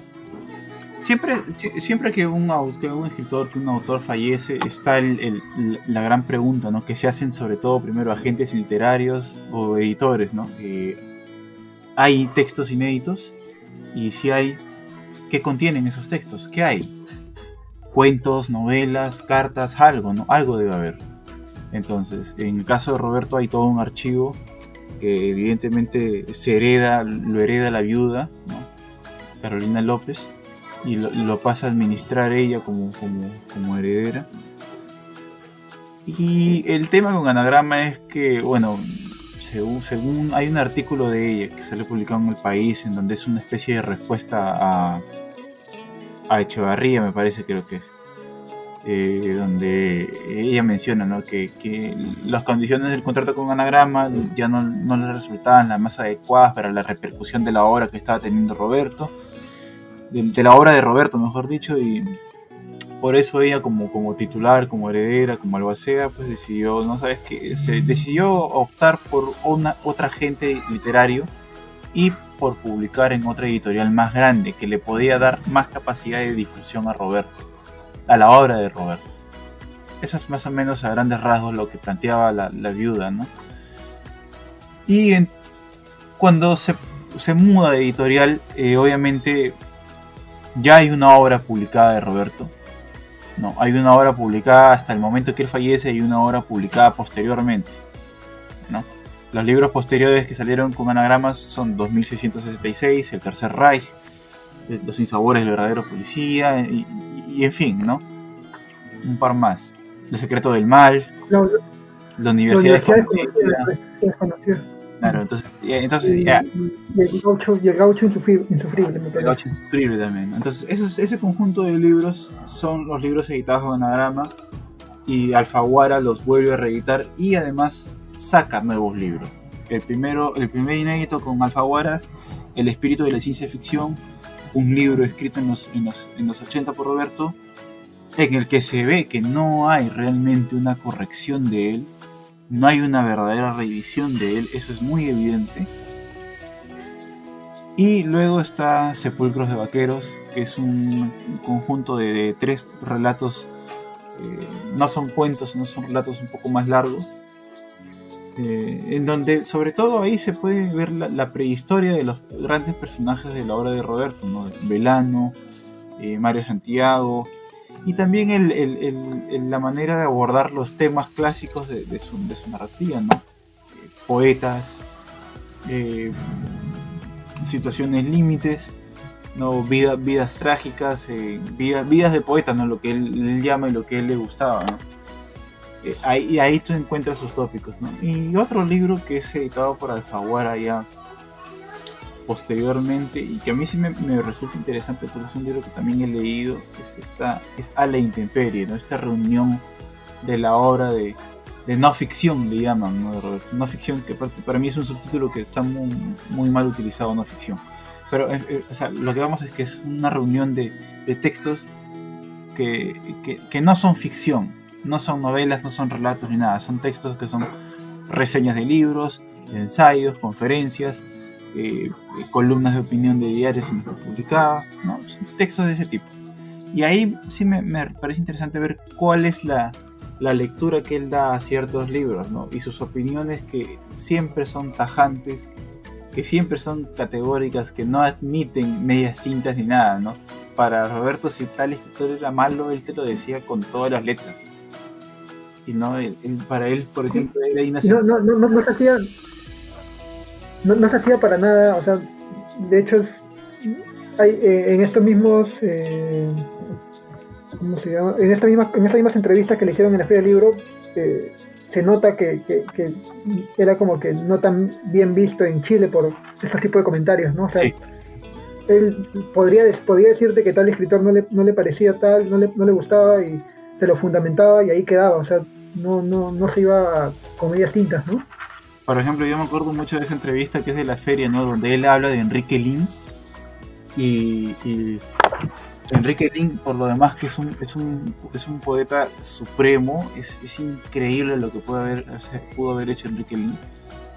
siempre, siempre que un, un escritor, que un autor fallece, está el, la gran pregunta, ¿no? Que se hacen sobre todo primero agentes literarios o editores, ¿no? Eh, hay textos inéditos y si hay, ¿qué contienen esos textos? ¿Qué hay? Cuentos, novelas, cartas, algo, ¿no? Algo debe haber. Entonces, en el caso de Roberto hay todo un archivo que evidentemente se hereda, lo hereda la viuda, Carolina López, y lo, pasa a administrar ella como, como, como heredera. Y el tema con Anagrama es que, bueno, según, hay un artículo de ella que sale publicado en El País, en donde es una especie de respuesta a, a Echevarría, me parece, creo que es. Eh, donde ella menciona que, las condiciones del contrato con Anagrama ya no, no le resultaban las más adecuadas para la repercusión de la obra que estaba teniendo Roberto, de la obra de Roberto, mejor dicho, y por eso ella como, como titular, como heredera, como albacea, pues decidió, no sabes qué, decidió optar por una, otra agente literario y por publicar en otra editorial más grande que le podía dar más capacidad de difusión a Roberto, a la obra de Roberto. Eso es más o menos a grandes rasgos lo que planteaba la, viuda, ¿no? Y cuando se, se, muda de editorial, eh, obviamente ya hay una obra publicada de Roberto no, hay una obra publicada hasta el momento que él fallece y una obra publicada posteriormente. ¿no? Los libros posteriores que salieron con anagramas son 2666, El Tercer Reich, eh, Los Insabores del Verdadero Policía, y, en fin, ¿no? Un par más. El Secreto del Mal, La Universidad, Desconocida. Claro, entonces, entonces ya. Y el gaucho, y el gaucho insufrible, El gaucho insufrible también. Entonces, ese conjunto de libros son los libros editados con Anagrama y Alfaguara los vuelve a reeditar y además saca nuevos libros. El primero, el primer inédito con Alfaguara, El espíritu de la ciencia ficción, un libro escrito en los, en los, en los 80 por Roberto, en el que se ve que no hay realmente una corrección de él, no hay una verdadera revisión de él, eso es muy evidente. Y luego está Sepulcros de Vaqueros, que es un conjunto de, tres relatos, eh, no son cuentos, no son relatos un poco más largos, eh, en donde sobre todo ahí se puede ver la, prehistoria de los grandes personajes de la obra de Roberto, ¿no? Velano, eh, Mario Santiago, y también la manera de abordar los temas clásicos de, su, narrativa, ¿no? Eh, poetas, eh, situaciones límites, ¿no? vidas trágicas, eh, vidas de poeta, ¿no? Lo que él, llama y lo que él le gustaba, ¿no? ahí, y ahí tú encuentras sus tópicos, ¿no? Y otro libro que es editado por Alfaguara ya posteriormente y que a mí sí me, resulta interesante porque es un libro que también he leído, es, esta, es A la Intemperie, ¿no? esta reunión de la obra de, no ficción, le llaman, ¿no? no ficción, que para mí es un subtítulo que está muy, mal utilizado, no ficción. Pero eh, eh, o sea, lo que vamos es que es una reunión de, textos que, que no son ficción, no son novelas, no son relatos ni nada, son textos que son reseñas de libros, ensayos, conferencias, eh, columnas de opinión de diarios publicadas, ¿no? textos de ese tipo. Y ahí sí me, parece interesante ver cuál es la, la, lectura que él da a ciertos libros, ¿no? Y sus opiniones que siempre son tajantes, que siempre son categóricas, que no admiten medias tintas ni nada, ¿no? Para Roberto, si tal escritor era malo, él te lo decía con todas las letras. Y no, para él, por ejemplo, era inaceptable. No, no, no, no, no hacía no, no se hacía para nada, o sea, de hecho hay, eh, en estos mismos, eh, ¿cómo se llama? En, esta misma, en estas mismas entrevistas que le hicieron en la Feria del Libro, eh, se nota que, que, era como que no tan bien visto en Chile por ese tipo de comentarios, ¿no? O sea, él podría, podría decirte que tal escritor no le, no le parecía tal, no le, no le gustaba y se lo fundamentaba y ahí quedaba, o sea, no, no, no se iba con medias tintas, ¿no? Por ejemplo, yo me acuerdo mucho de esa entrevista que es de la feria, ¿no? Donde él habla de Enrique Lin Y, Enrique Lin, por lo demás, que es un, es un, es un poeta supremo, es, es increíble lo que pudo haber, pudo haber hecho Enrique Lin.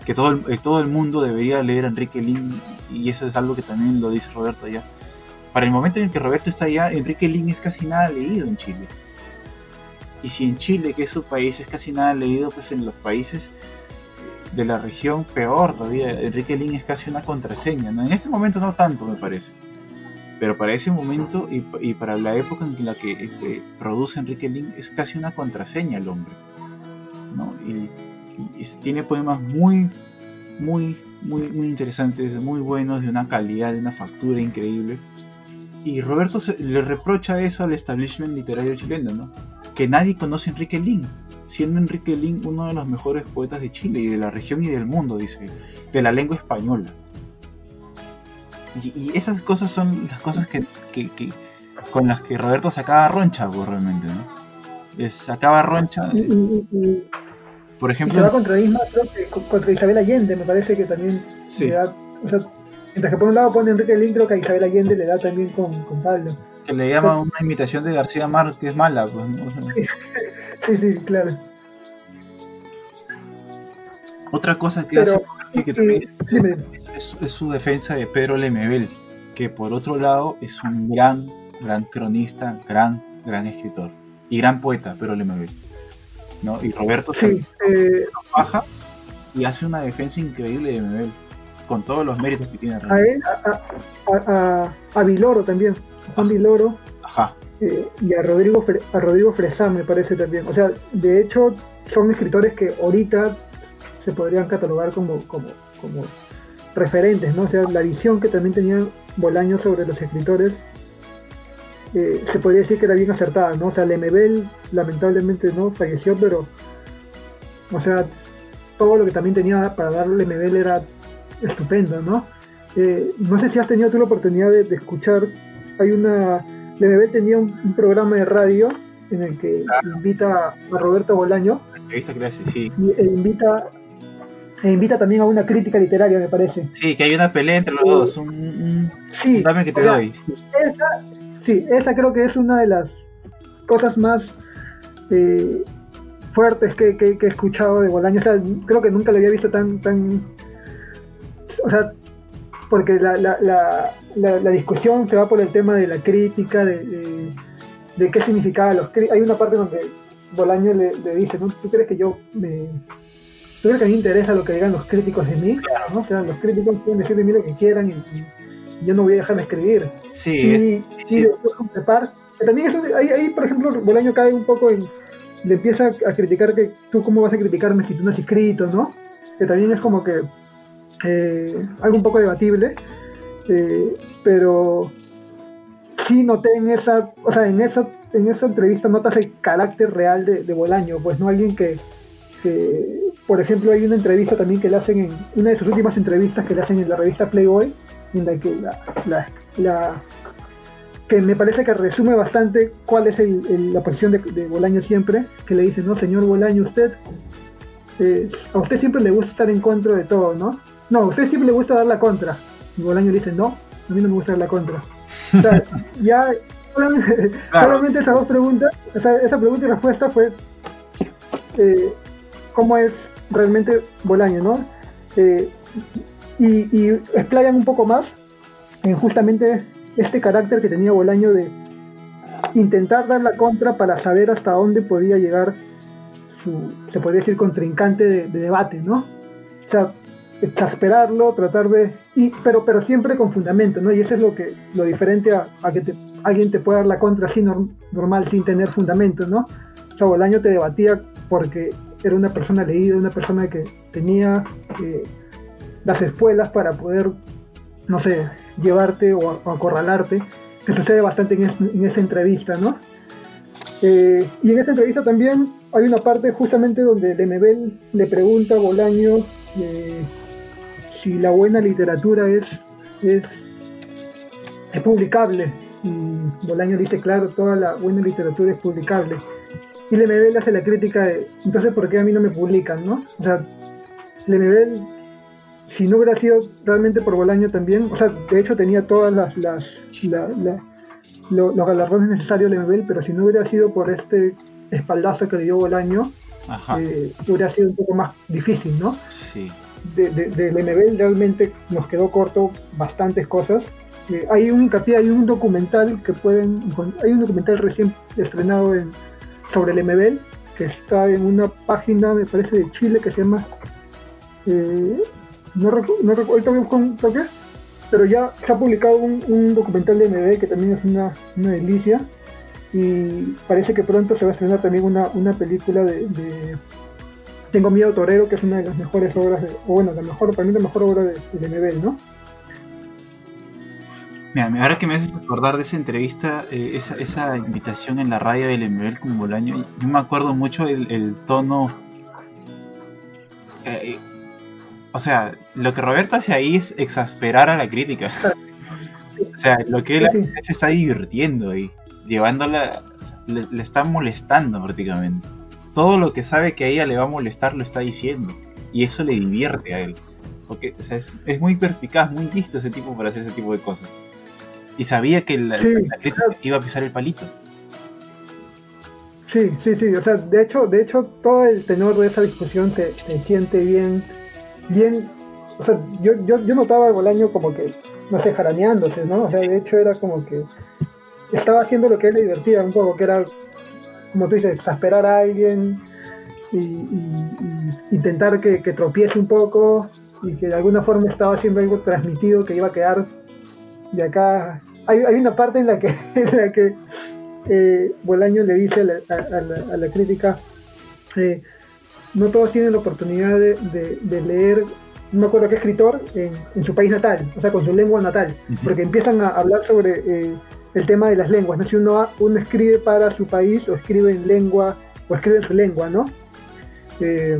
Que todo el, eh, todo el mundo debería leer a Enrique Lin, y eso es algo que también lo dice Roberto allá. Para el momento en que Roberto está allá, Enrique Lin es casi nada leído en Chile. Y si en Chile, que es su país, es casi nada leído, pues en los países de la región peor todavía. Enrique Lin es casi una contraseña. ¿no? En este momento no tanto, me parece. Pero para ese momento y, para la época en la que eh, produce Enrique Lin es casi una contraseña el hombre. ¿no? Y, tiene poemas muy, muy, muy, muy interesantes, muy buenos, de una calidad, de una factura increíble. Y Roberto le reprocha eso al establishment literario chileno, ¿no? que nadie conoce Enrique Lin, siendo Enrique Lin uno de los mejores poetas de Chile y de la región y del mundo, dice, de la lengua española. Y, y esas cosas son las cosas que, que- que- con las que Roberto sacaba roncha, pues, realmente, ¿no? Sacaba roncha, Y, y- y- y por va ejemplo, contra Isma, contra Isabel Allende, me parece que también sí, le da. O sea, mientras que por un lado pone Enrique Lin, creo que a Isabel Allende le da también con, con Pablo. que le llama una imitación de García Márquez mala, pues, ¿no? O sea, Sí, sí, claro. Otra cosa Pero, hace que también es, es su defensa de Pedro Lemebel, que por otro lado es un gran, gran cronista, gran, gran escritor y gran poeta, Pedro Lemebel. ¿no? Y Roberto se sí, eh, baja y hace una defensa increíble de Lemebel, con todos los méritos que tiene. a él, a, a, a, a Viloro también, a Juan Viloro Ajá, y a Rodrigo, a Rodrigo Fresán me parece también. O sea, de hecho son escritores que ahorita se podrían catalogar como, como, como referentes, ¿no? O sea, la visión que también tenía Bolaño sobre los escritores eh, se podría decir que era bien acertada, ¿no? O sea, Lemebel lamentablemente no falleció, pero o sea, todo lo que también tenía para darle Lemebel era estupendo, ¿no? Eh, no sé si has tenido tú la oportunidad de escuchar, hay una Lemebel tenía un, un programa de radio en el que invita a Roberto Bolaño la entrevista hace, sí. y, e invita e invita también a una crítica literaria, me parece. Sí, que hay una pelea entre los dos, un, un- Sí, un dame que te o sea, doy. Esa, sí, esa creo que es una de las cosas más eh, fuertes que, que- que he escuchado de Bolaño. O sea, creo que nunca lo había visto tan, tan, o sea, porque la, la, la, la, discusión se va por el tema de la crítica, de, de, de qué significaba los Hay una parte donde Bolaño le, le dice, ¿no? ¿Tú crees que yo me... ¿Tú crees que a mí me interesa lo que digan los críticos de mí? ¿no? O sea, los críticos pueden decir de mí lo que quieran y, y yo no voy a dejar de escribir. Sí, Y, sí, y después que también es ahí, ahí, por ejemplo, Bolaño cae un poco en. Le empieza a criticar que tú, ¿cómo vas a criticarme si tú no has escrito, no? Que también es como que. Eh, algo un poco debatible. eh, pero. Sí noté en esa. O sea, en esa, en esa entrevista notas el carácter real de, de Bolaño, pues no alguien que. por ejemplo, hay una entrevista también que le hacen en. Una de sus últimas entrevistas que le hacen en la revista Playboy, en la que la, la, la- que me parece que resume bastante cuál es el- la posición de, de Bolaño siempre, que le dice, no, señor Bolaño, usted, eh, a usted siempre le gusta estar en contra de todo, ¿no? No, a usted siempre le gusta dar la contra. Y Bolaño le dice, no, a mí no me gusta dar la contra. O sea, ya solamente, Claro. solamente esas dos preguntas, o sea, esa pregunta y respuesta fue eh, cómo es realmente Bolaño, ¿no? Eh, y, y explayan un poco más en justamente este carácter que tenía Bolaño de intentar dar la contra para saber hasta dónde podía llegar su, se podría decir, contrincante de, de debate, ¿no? O sea, exasperarlo, tratar de... Y, pero, pero siempre con fundamento, ¿no? Y eso es lo que lo diferente a, que te- alguien te pueda dar la contra así norm- normal sin tener fundamento, ¿no? O sea, Bolaño te debatía porque era una persona leída, una persona que tenía eh, las espuelas para poder, no sé, llevarte o, acorralarte, que sucede bastante en esa entrevista, ¿no? Eh, y en esa entrevista también hay una parte justamente donde Lemebel le pregunta a Bolaño eh, si la buena literatura es, es, es publicable. Y Bolaño dice, claro, toda la buena literatura es publicable. Y Lemebel hace la crítica de, entonces, ¿por qué a mí no me publican, no? O sea, Lemebel si no hubiera sido realmente por Bolaño también, o sea, de hecho tenía todas las, las la, la, los galardones necesarios de Lemebel, pero si no hubiera sido por este espaldazo que le dio Bolaño, eh, hubiera sido un poco más difícil, ¿no? Sí. De, de, de realmente nos quedó corto bastantes cosas. Eh, hay un hay un documental que pueden, hay un documental recién estrenado en, sobre Lemebel que está en una página, me parece, de Chile que se llama eh, no, no recuerdo, ahorita un toque, pero ya se ha publicado un, documental de MD que también es una, delicia y parece que pronto se va a estrenar también una, película de, Tengo Miedo Torero, que es una de las mejores obras, de, o bueno, la mejor, para mí la mejor obra de, de ¿no? Mira, ahora que me haces recordar de esa entrevista, eh, esa, esa, invitación en la radio del MBL con Bolaño, yo me acuerdo mucho el, tono eh, o sea, lo que Roberto hace ahí es exasperar a la crítica. o sea, lo que él se está divirtiendo ahí, llevándola, le, está molestando prácticamente. Todo lo que sabe que a ella le va a molestar lo está diciendo. Y eso le divierte a él. Porque o sea, es, muy perspicaz, muy listo ese tipo para hacer ese tipo de cosas. Y sabía que la, crítica iba a pisar el palito. Sí, sí, sí. O sea, de hecho, de hecho todo el tenor de esa discusión te, te siente bien bien, o sea, yo, yo, yo notaba el Bolaño como que, no sé, jaraneándose, ¿no? O sea, de hecho era como que estaba haciendo lo que él le divertía un poco, que era, como tú dices, exasperar a alguien y, intentar que, tropiece un poco y que de alguna forma estaba haciendo algo transmitido que iba a quedar de acá. Hay, hay una parte en la que, en la que eh, Bolaño le dice a la, crítica, eh, no todos tienen la oportunidad de, leer, no me acuerdo qué escritor, en, su país natal, o sea, con su lengua natal, porque empiezan a hablar sobre eh, el tema de las lenguas, ¿no? Si uno, uno escribe para su país o escribe en lengua, o escribe en su lengua, ¿no? Eh,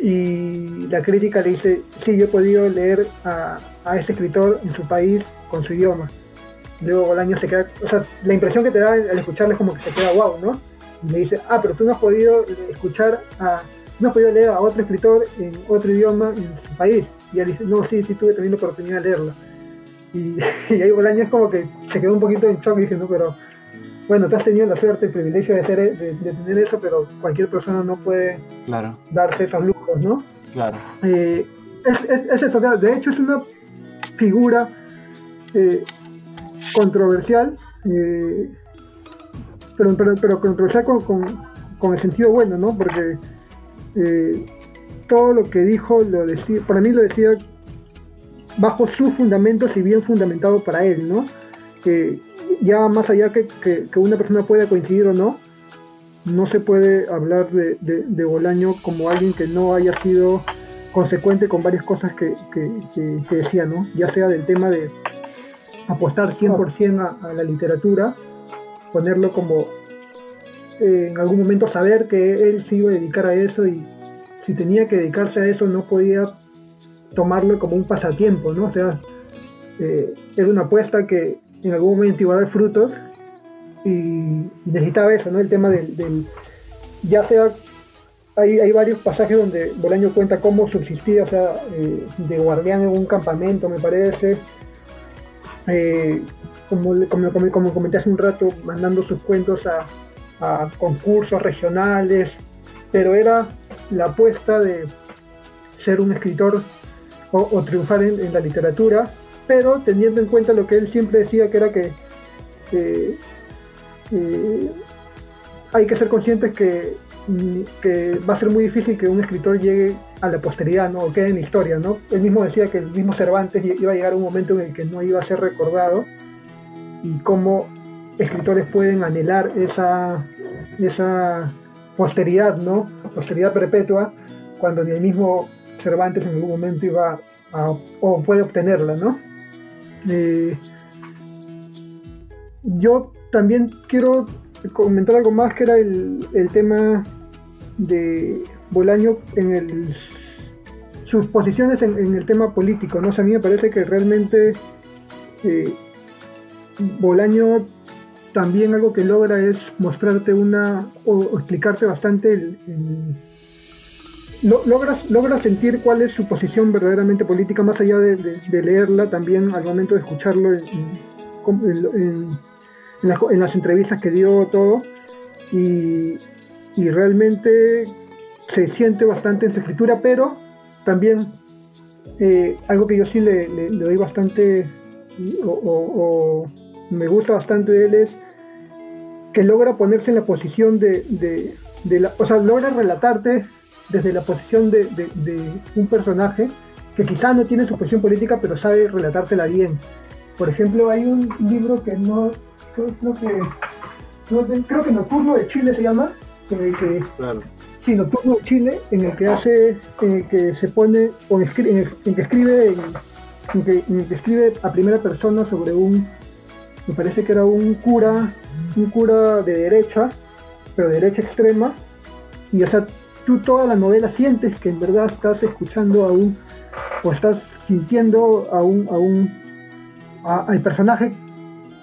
y la crítica le dice, sí, yo he podido leer a, a ese escritor en su país con su idioma. Luego año se queda, o sea, la impresión que te da al escucharle es como que se queda wow, ¿no? me dice, ah, pero tú no has podido escuchar a, no has podido leer a otro escritor en otro idioma en su país. Y él dice, no, sí, sí, tuve también la oportunidad de leerlo. Y, y ahí Bolaño es como que se quedó un poquito en shock no, pero bueno, tú has tenido la suerte, el privilegio de, ser, de, tener eso, pero cualquier persona no puede claro. darse esos lujos, ¿no? Claro. Eh, es, eso, de hecho es una figura eh, controversial. Eh, pero, pero, pero controversial con, con, el sentido bueno, ¿no? Porque eh, todo lo que dijo, lo decía, para mí lo decía bajo sus fundamentos y bien fundamentado para él, ¿no? ya más allá que, que, una persona pueda coincidir o no, no se puede hablar de, de, Bolaño como alguien que no haya sido consecuente con varias cosas que, que, decía, ¿no? Ya sea del tema de apostar 100% a, a la literatura, ponerlo como eh, en algún momento saber que él se iba a dedicar a eso y si tenía que dedicarse a eso no podía tomarlo como un pasatiempo, ¿no? O sea, eh, era una apuesta que en algún momento iba a dar frutos y necesitaba eso, ¿no? El tema del, ya sea, hay, varios pasajes donde Bolaño cuenta cómo subsistía, o sea, eh, de guardián en un campamento, me parece, como, como, comenté hace un rato, mandando sus cuentos a, concursos regionales, pero era la apuesta de ser un escritor o, triunfar en, la literatura, pero teniendo en cuenta lo que él siempre decía, que era que hay que ser conscientes que, que, va a ser muy difícil que un escritor llegue a la posteridad, ¿no? o quede en historia, ¿no? Él mismo decía que el mismo Cervantes iba a llegar a un momento en el que no iba a ser recordado, y cómo escritores pueden anhelar esa, esa posteridad, ¿no? Posteridad perpetua, cuando ni el mismo Cervantes en algún momento iba a, o puede obtenerla, ¿no? Yo también quiero comentar algo más que era el, tema de Bolaño en el, sus posiciones en, el tema político, ¿no? a mí me parece que realmente eh, Bolaño también algo que logra es mostrarte una o, explicarte bastante logras, logras sentir cuál es su posición verdaderamente política, más allá de, leerla, también al momento de escucharlo en, en, las entrevistas que dio todo. Y, realmente se siente bastante en su escritura, pero también eh, algo que yo sí le, doy bastante o, me gusta bastante de él es que logra ponerse en la posición de, de, la, o sea, logra relatarte desde la posición de, un personaje que quizá no tiene su posición política, pero sabe relatártela bien. Por ejemplo, hay un libro que no, creo, que, creo que Nocturno de Chile se llama, en el que, sí, Nocturno de Chile, en el que hace, en el que se pone, o en, en, que escribe, en, que, en que escribe a primera persona sobre un, me parece que era un cura, un cura de derecha, pero de derecha extrema, y o sea, tú toda la novela sientes que en verdad estás escuchando a un, o estás sintiendo a un, a un, al personaje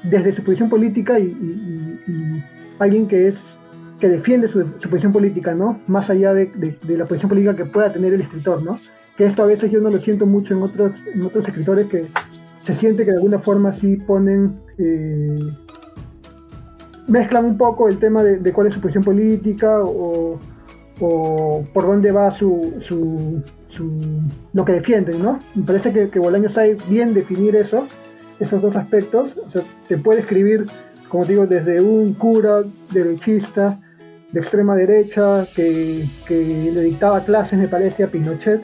desde su posición política y, alguien que es que defiende su, posición política, ¿no? Más allá de, la posición política que pueda tener el escritor, ¿no? Que esto a veces yo no lo siento mucho en otros, en otros escritores que se siente que de alguna forma sí ponen eh, mezclan un poco el tema de, cuál es su posición política o, por dónde va su, su, lo que defienden, ¿no? Me parece que, que Bolaño sabe bien definir eso, esos dos aspectos. O sea, te puede escribir, como digo, desde un cura derechista de extrema derecha que, que le dictaba clases, me parece, a Pinochet,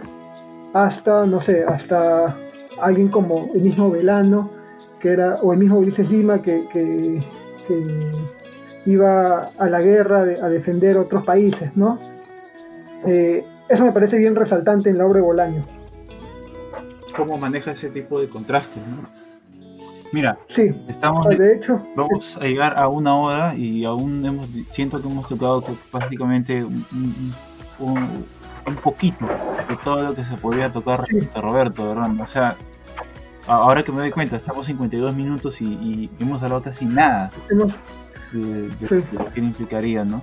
hasta, no sé, hasta alguien como el mismo Velano, que era, o el mismo Ulises Lima, que, que, iba a la guerra a defender otros países, ¿no? Eh, eso me parece bien resaltante en la obra de Bolaño. ¿Cómo maneja ese tipo de contrastes, no? Mira, sí, estamos de hecho, vamos a llegar a una hora y aún hemos, siento que hemos tocado prácticamente un, un, poquito de todo lo que se podía tocar respecto a Roberto, ¿verdad? O sea, ahora que me doy cuenta, estamos 52 minutos y, y hemos hablado casi nada de, lo que implicaría, ¿no?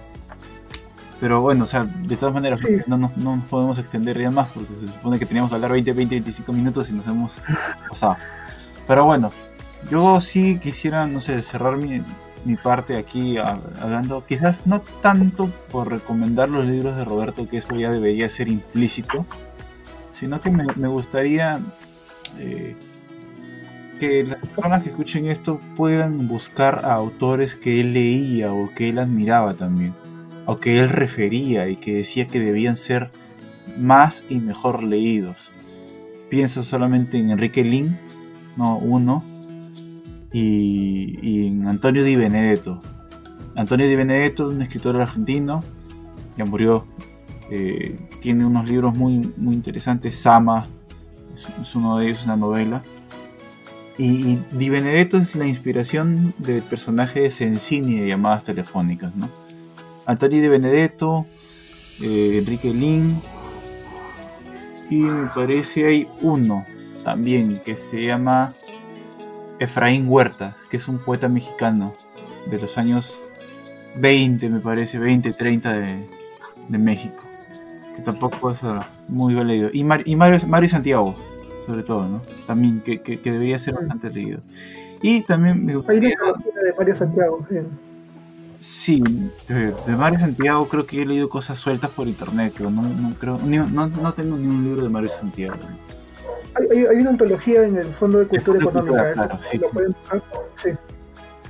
Pero bueno, o sea, de todas maneras, no, no, no, nos podemos extender ya más porque se supone que teníamos que hablar 20, 20, 25 minutos y nos hemos pasado. Pero bueno, yo sí quisiera, no sé, cerrar mi, mi parte aquí hablando, quizás no tanto por recomendar los libros de Roberto, que eso ya debería ser implícito, sino que me, me gustaría eh, que las personas que escuchen esto puedan buscar a autores que él leía o que él admiraba también, o que él refería y que decía que debían ser más y mejor leídos. Pienso solamente en Enrique Lin, no uno, y, en Antonio Di Benedetto. Antonio Di Benedetto, un escritor argentino, ya murió, eh, tiene unos libros muy, muy interesantes, Sama es, uno de ellos, una novela y, Di Benedetto es la inspiración del personaje de Sensini de llamadas telefónicas, ¿no? Antonio Di Benedetto, eh, Enrique Lin, y me parece hay uno también que se llama Efraín Huerta, que es un poeta mexicano de los años 20, me parece, 20, 30 de, México, que tampoco es ah, muy bien leído. Y, y Mario, Mario Santiago, sobre todo, ¿no? También que, que, debería ser bastante leído. Y también me gustaría... de Mario Santiago, sí. De, Mario Santiago creo que he leído cosas sueltas por internet, pero no, no creo, no, no, tengo ni un libro de Mario Santiago. Hay, hay, una antología en el Fondo de Cultura Económica. ¿eh? claro, sí, sí.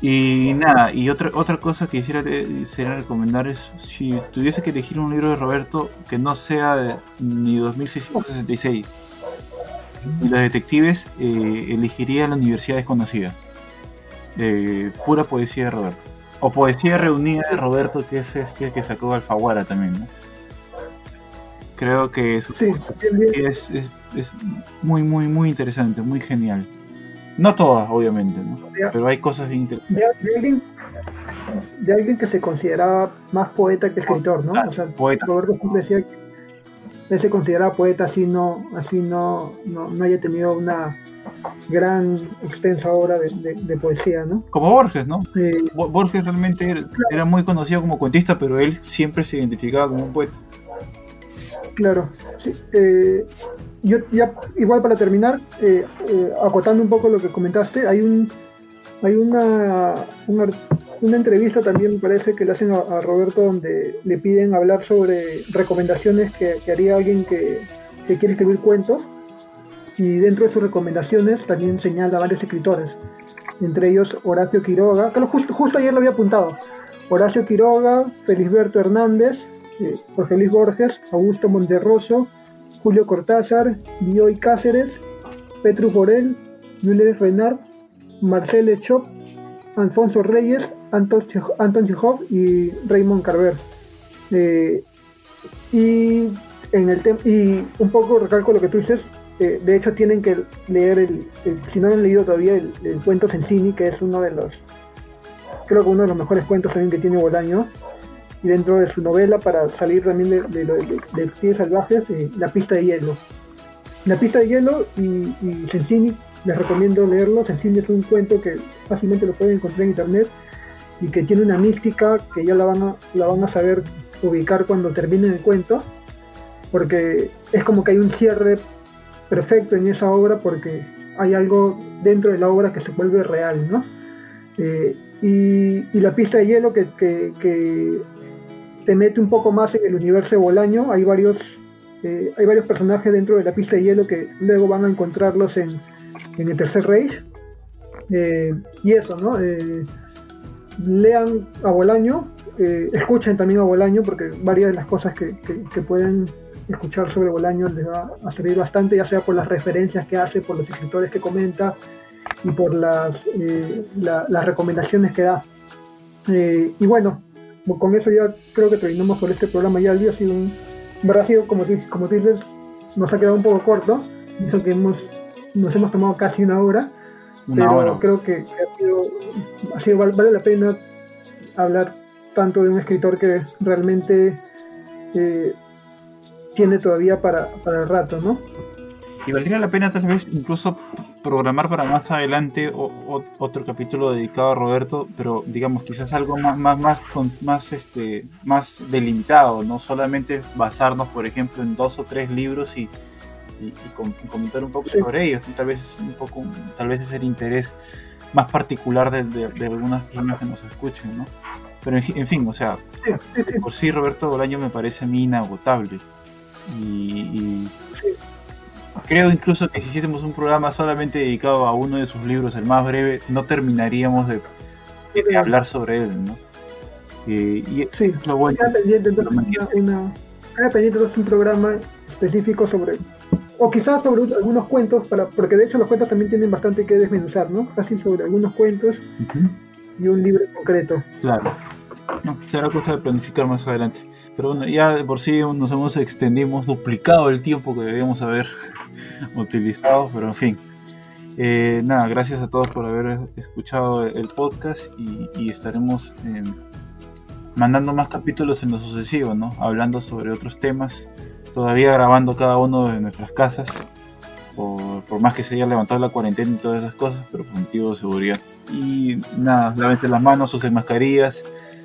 Y nada, y otra otra cosa que quisiera, quisiera recomendar es si tuviese que elegir un libro de Roberto que no sea de, ni 2666 y los detectives eh, elegiría la Universidad Desconocida. Eh, pura poesía de Roberto. O poesía reunida de Roberto, que es este que sacó Alfaguara también, ¿no? Creo que es, es, muy, muy, muy interesante, muy genial. No todas, obviamente, ¿no? Pero hay cosas bien interesantes. De, alguien, que se consideraba más poeta que escritor, ¿no? o sea, poeta. Roberto decía que él se considera poeta así no, así no, no, haya tenido una gran extensa obra de, poesía, ¿no? Como Borges, ¿no? Borges realmente era, muy conocido como cuentista, pero él siempre se identificaba como un poeta. Claro, sí. Eh, yo ya, igual para terminar, eh, eh, acotando un poco lo que comentaste, hay un hay una, una, una entrevista también me parece que le hacen a, Roberto donde le piden hablar sobre recomendaciones que, haría alguien que, que, quiere escribir cuentos y dentro de sus recomendaciones también señala varios escritores, entre ellos Horacio Quiroga, que justo, ayer lo había apuntado, Horacio Quiroga, Felisberto Hernández, eh, Jorge Luis Borges, Augusto Monterroso, Julio Cortázar, Bioy Cáceres, Petru Borel, Jules Renard, Marcel Chop, Alfonso Reyes, Anton, Chekhov y Raymond Carver. Eh, y en el y un poco recalco lo que tú dices, eh, de hecho tienen que leer el, si no han leído todavía el, cuento Sensini, que es uno de los, creo que uno de los mejores cuentos también que tiene Bolaño, y dentro de su novela para salir también de, de, de, salvajes, eh, La pista de hielo. La pista de hielo y, y les recomiendo leerlo. Sensini es un cuento que fácilmente lo pueden encontrar en internet y que tiene una mística que ya la van a, la van a saber ubicar cuando termine el cuento, porque es como que hay un cierre perfecto en esa obra porque hay algo dentro de la obra que se vuelve real, ¿no? Eh, y, la pista de hielo que, te mete un poco más en el universo de Bolaño, hay varios, eh, hay varios personajes dentro de la pista de hielo que luego van a encontrarlos en, el Tercer Reich. Eh, y eso, ¿no? Lean a Bolaño, escuchen también a Bolaño, porque varias de las cosas que, pueden escuchar sobre Bolaño les va a servir bastante, ya sea por las referencias que hace, por los escritores que comenta y por las, las recomendaciones que da. y bueno, con eso ya creo que terminamos por este programa. Ya el día ha sido un. Brasil, como, como tú dices, nos ha quedado un poco corto. Eso que hemos nos hemos tomado casi una hora, pero creo que, ha sido, ha sido, vale la pena hablar tanto de un escritor que realmente eh, tiene todavía para, para el rato, ¿no? Y valdría la pena tal vez incluso programar para más adelante otro capítulo dedicado a Roberto, pero digamos quizás algo más más más más este más delimitado, no solamente basarnos por ejemplo en dos o tres libros y y, comentar un poco sobre ellos. Tal vez un poco, tal vez es el interés más particular de, algunas personas que nos escuchen, ¿no? Pero en, fin, o sea, por sí Roberto Bolaño me parece a mí inagotable. Y, creo incluso que si hiciésemos un programa solamente dedicado a uno de sus libros, el más breve, no terminaríamos de, hablar sobre él, ¿no? y sí, lo bueno. pendiente, entonces, una, pendiente un programa específico sobre o quizás sobre algunos cuentos, para, porque de hecho los cuentos también tienen bastante que desmenuzar, ¿no? Así sobre algunos cuentos y un libro concreto. Claro. No, será cosa de planificar más adelante. Pero ya de por sí nos hemos extendido, hemos duplicado el tiempo que debíamos haber utilizado, pero en fin. Eh, nada, gracias a todos por haber escuchado el podcast y, estaremos eh, mandando más capítulos en lo sucesivo, ¿no? Hablando sobre otros temas todavía grabando cada uno de nuestras casas, por, más que se haya levantado la cuarentena y todas esas cosas, pero por motivo de seguridad. Y nada, lávense las manos, usen mascarillas,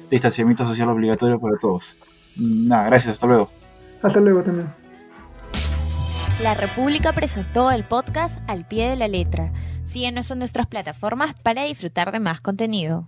distanciamiento social obligatorio para todos. Nada, gracias, hasta luego. Hasta luego también. La República presentó el podcast al pie de la letra. Síguenos en nuestras plataformas para disfrutar de más contenido.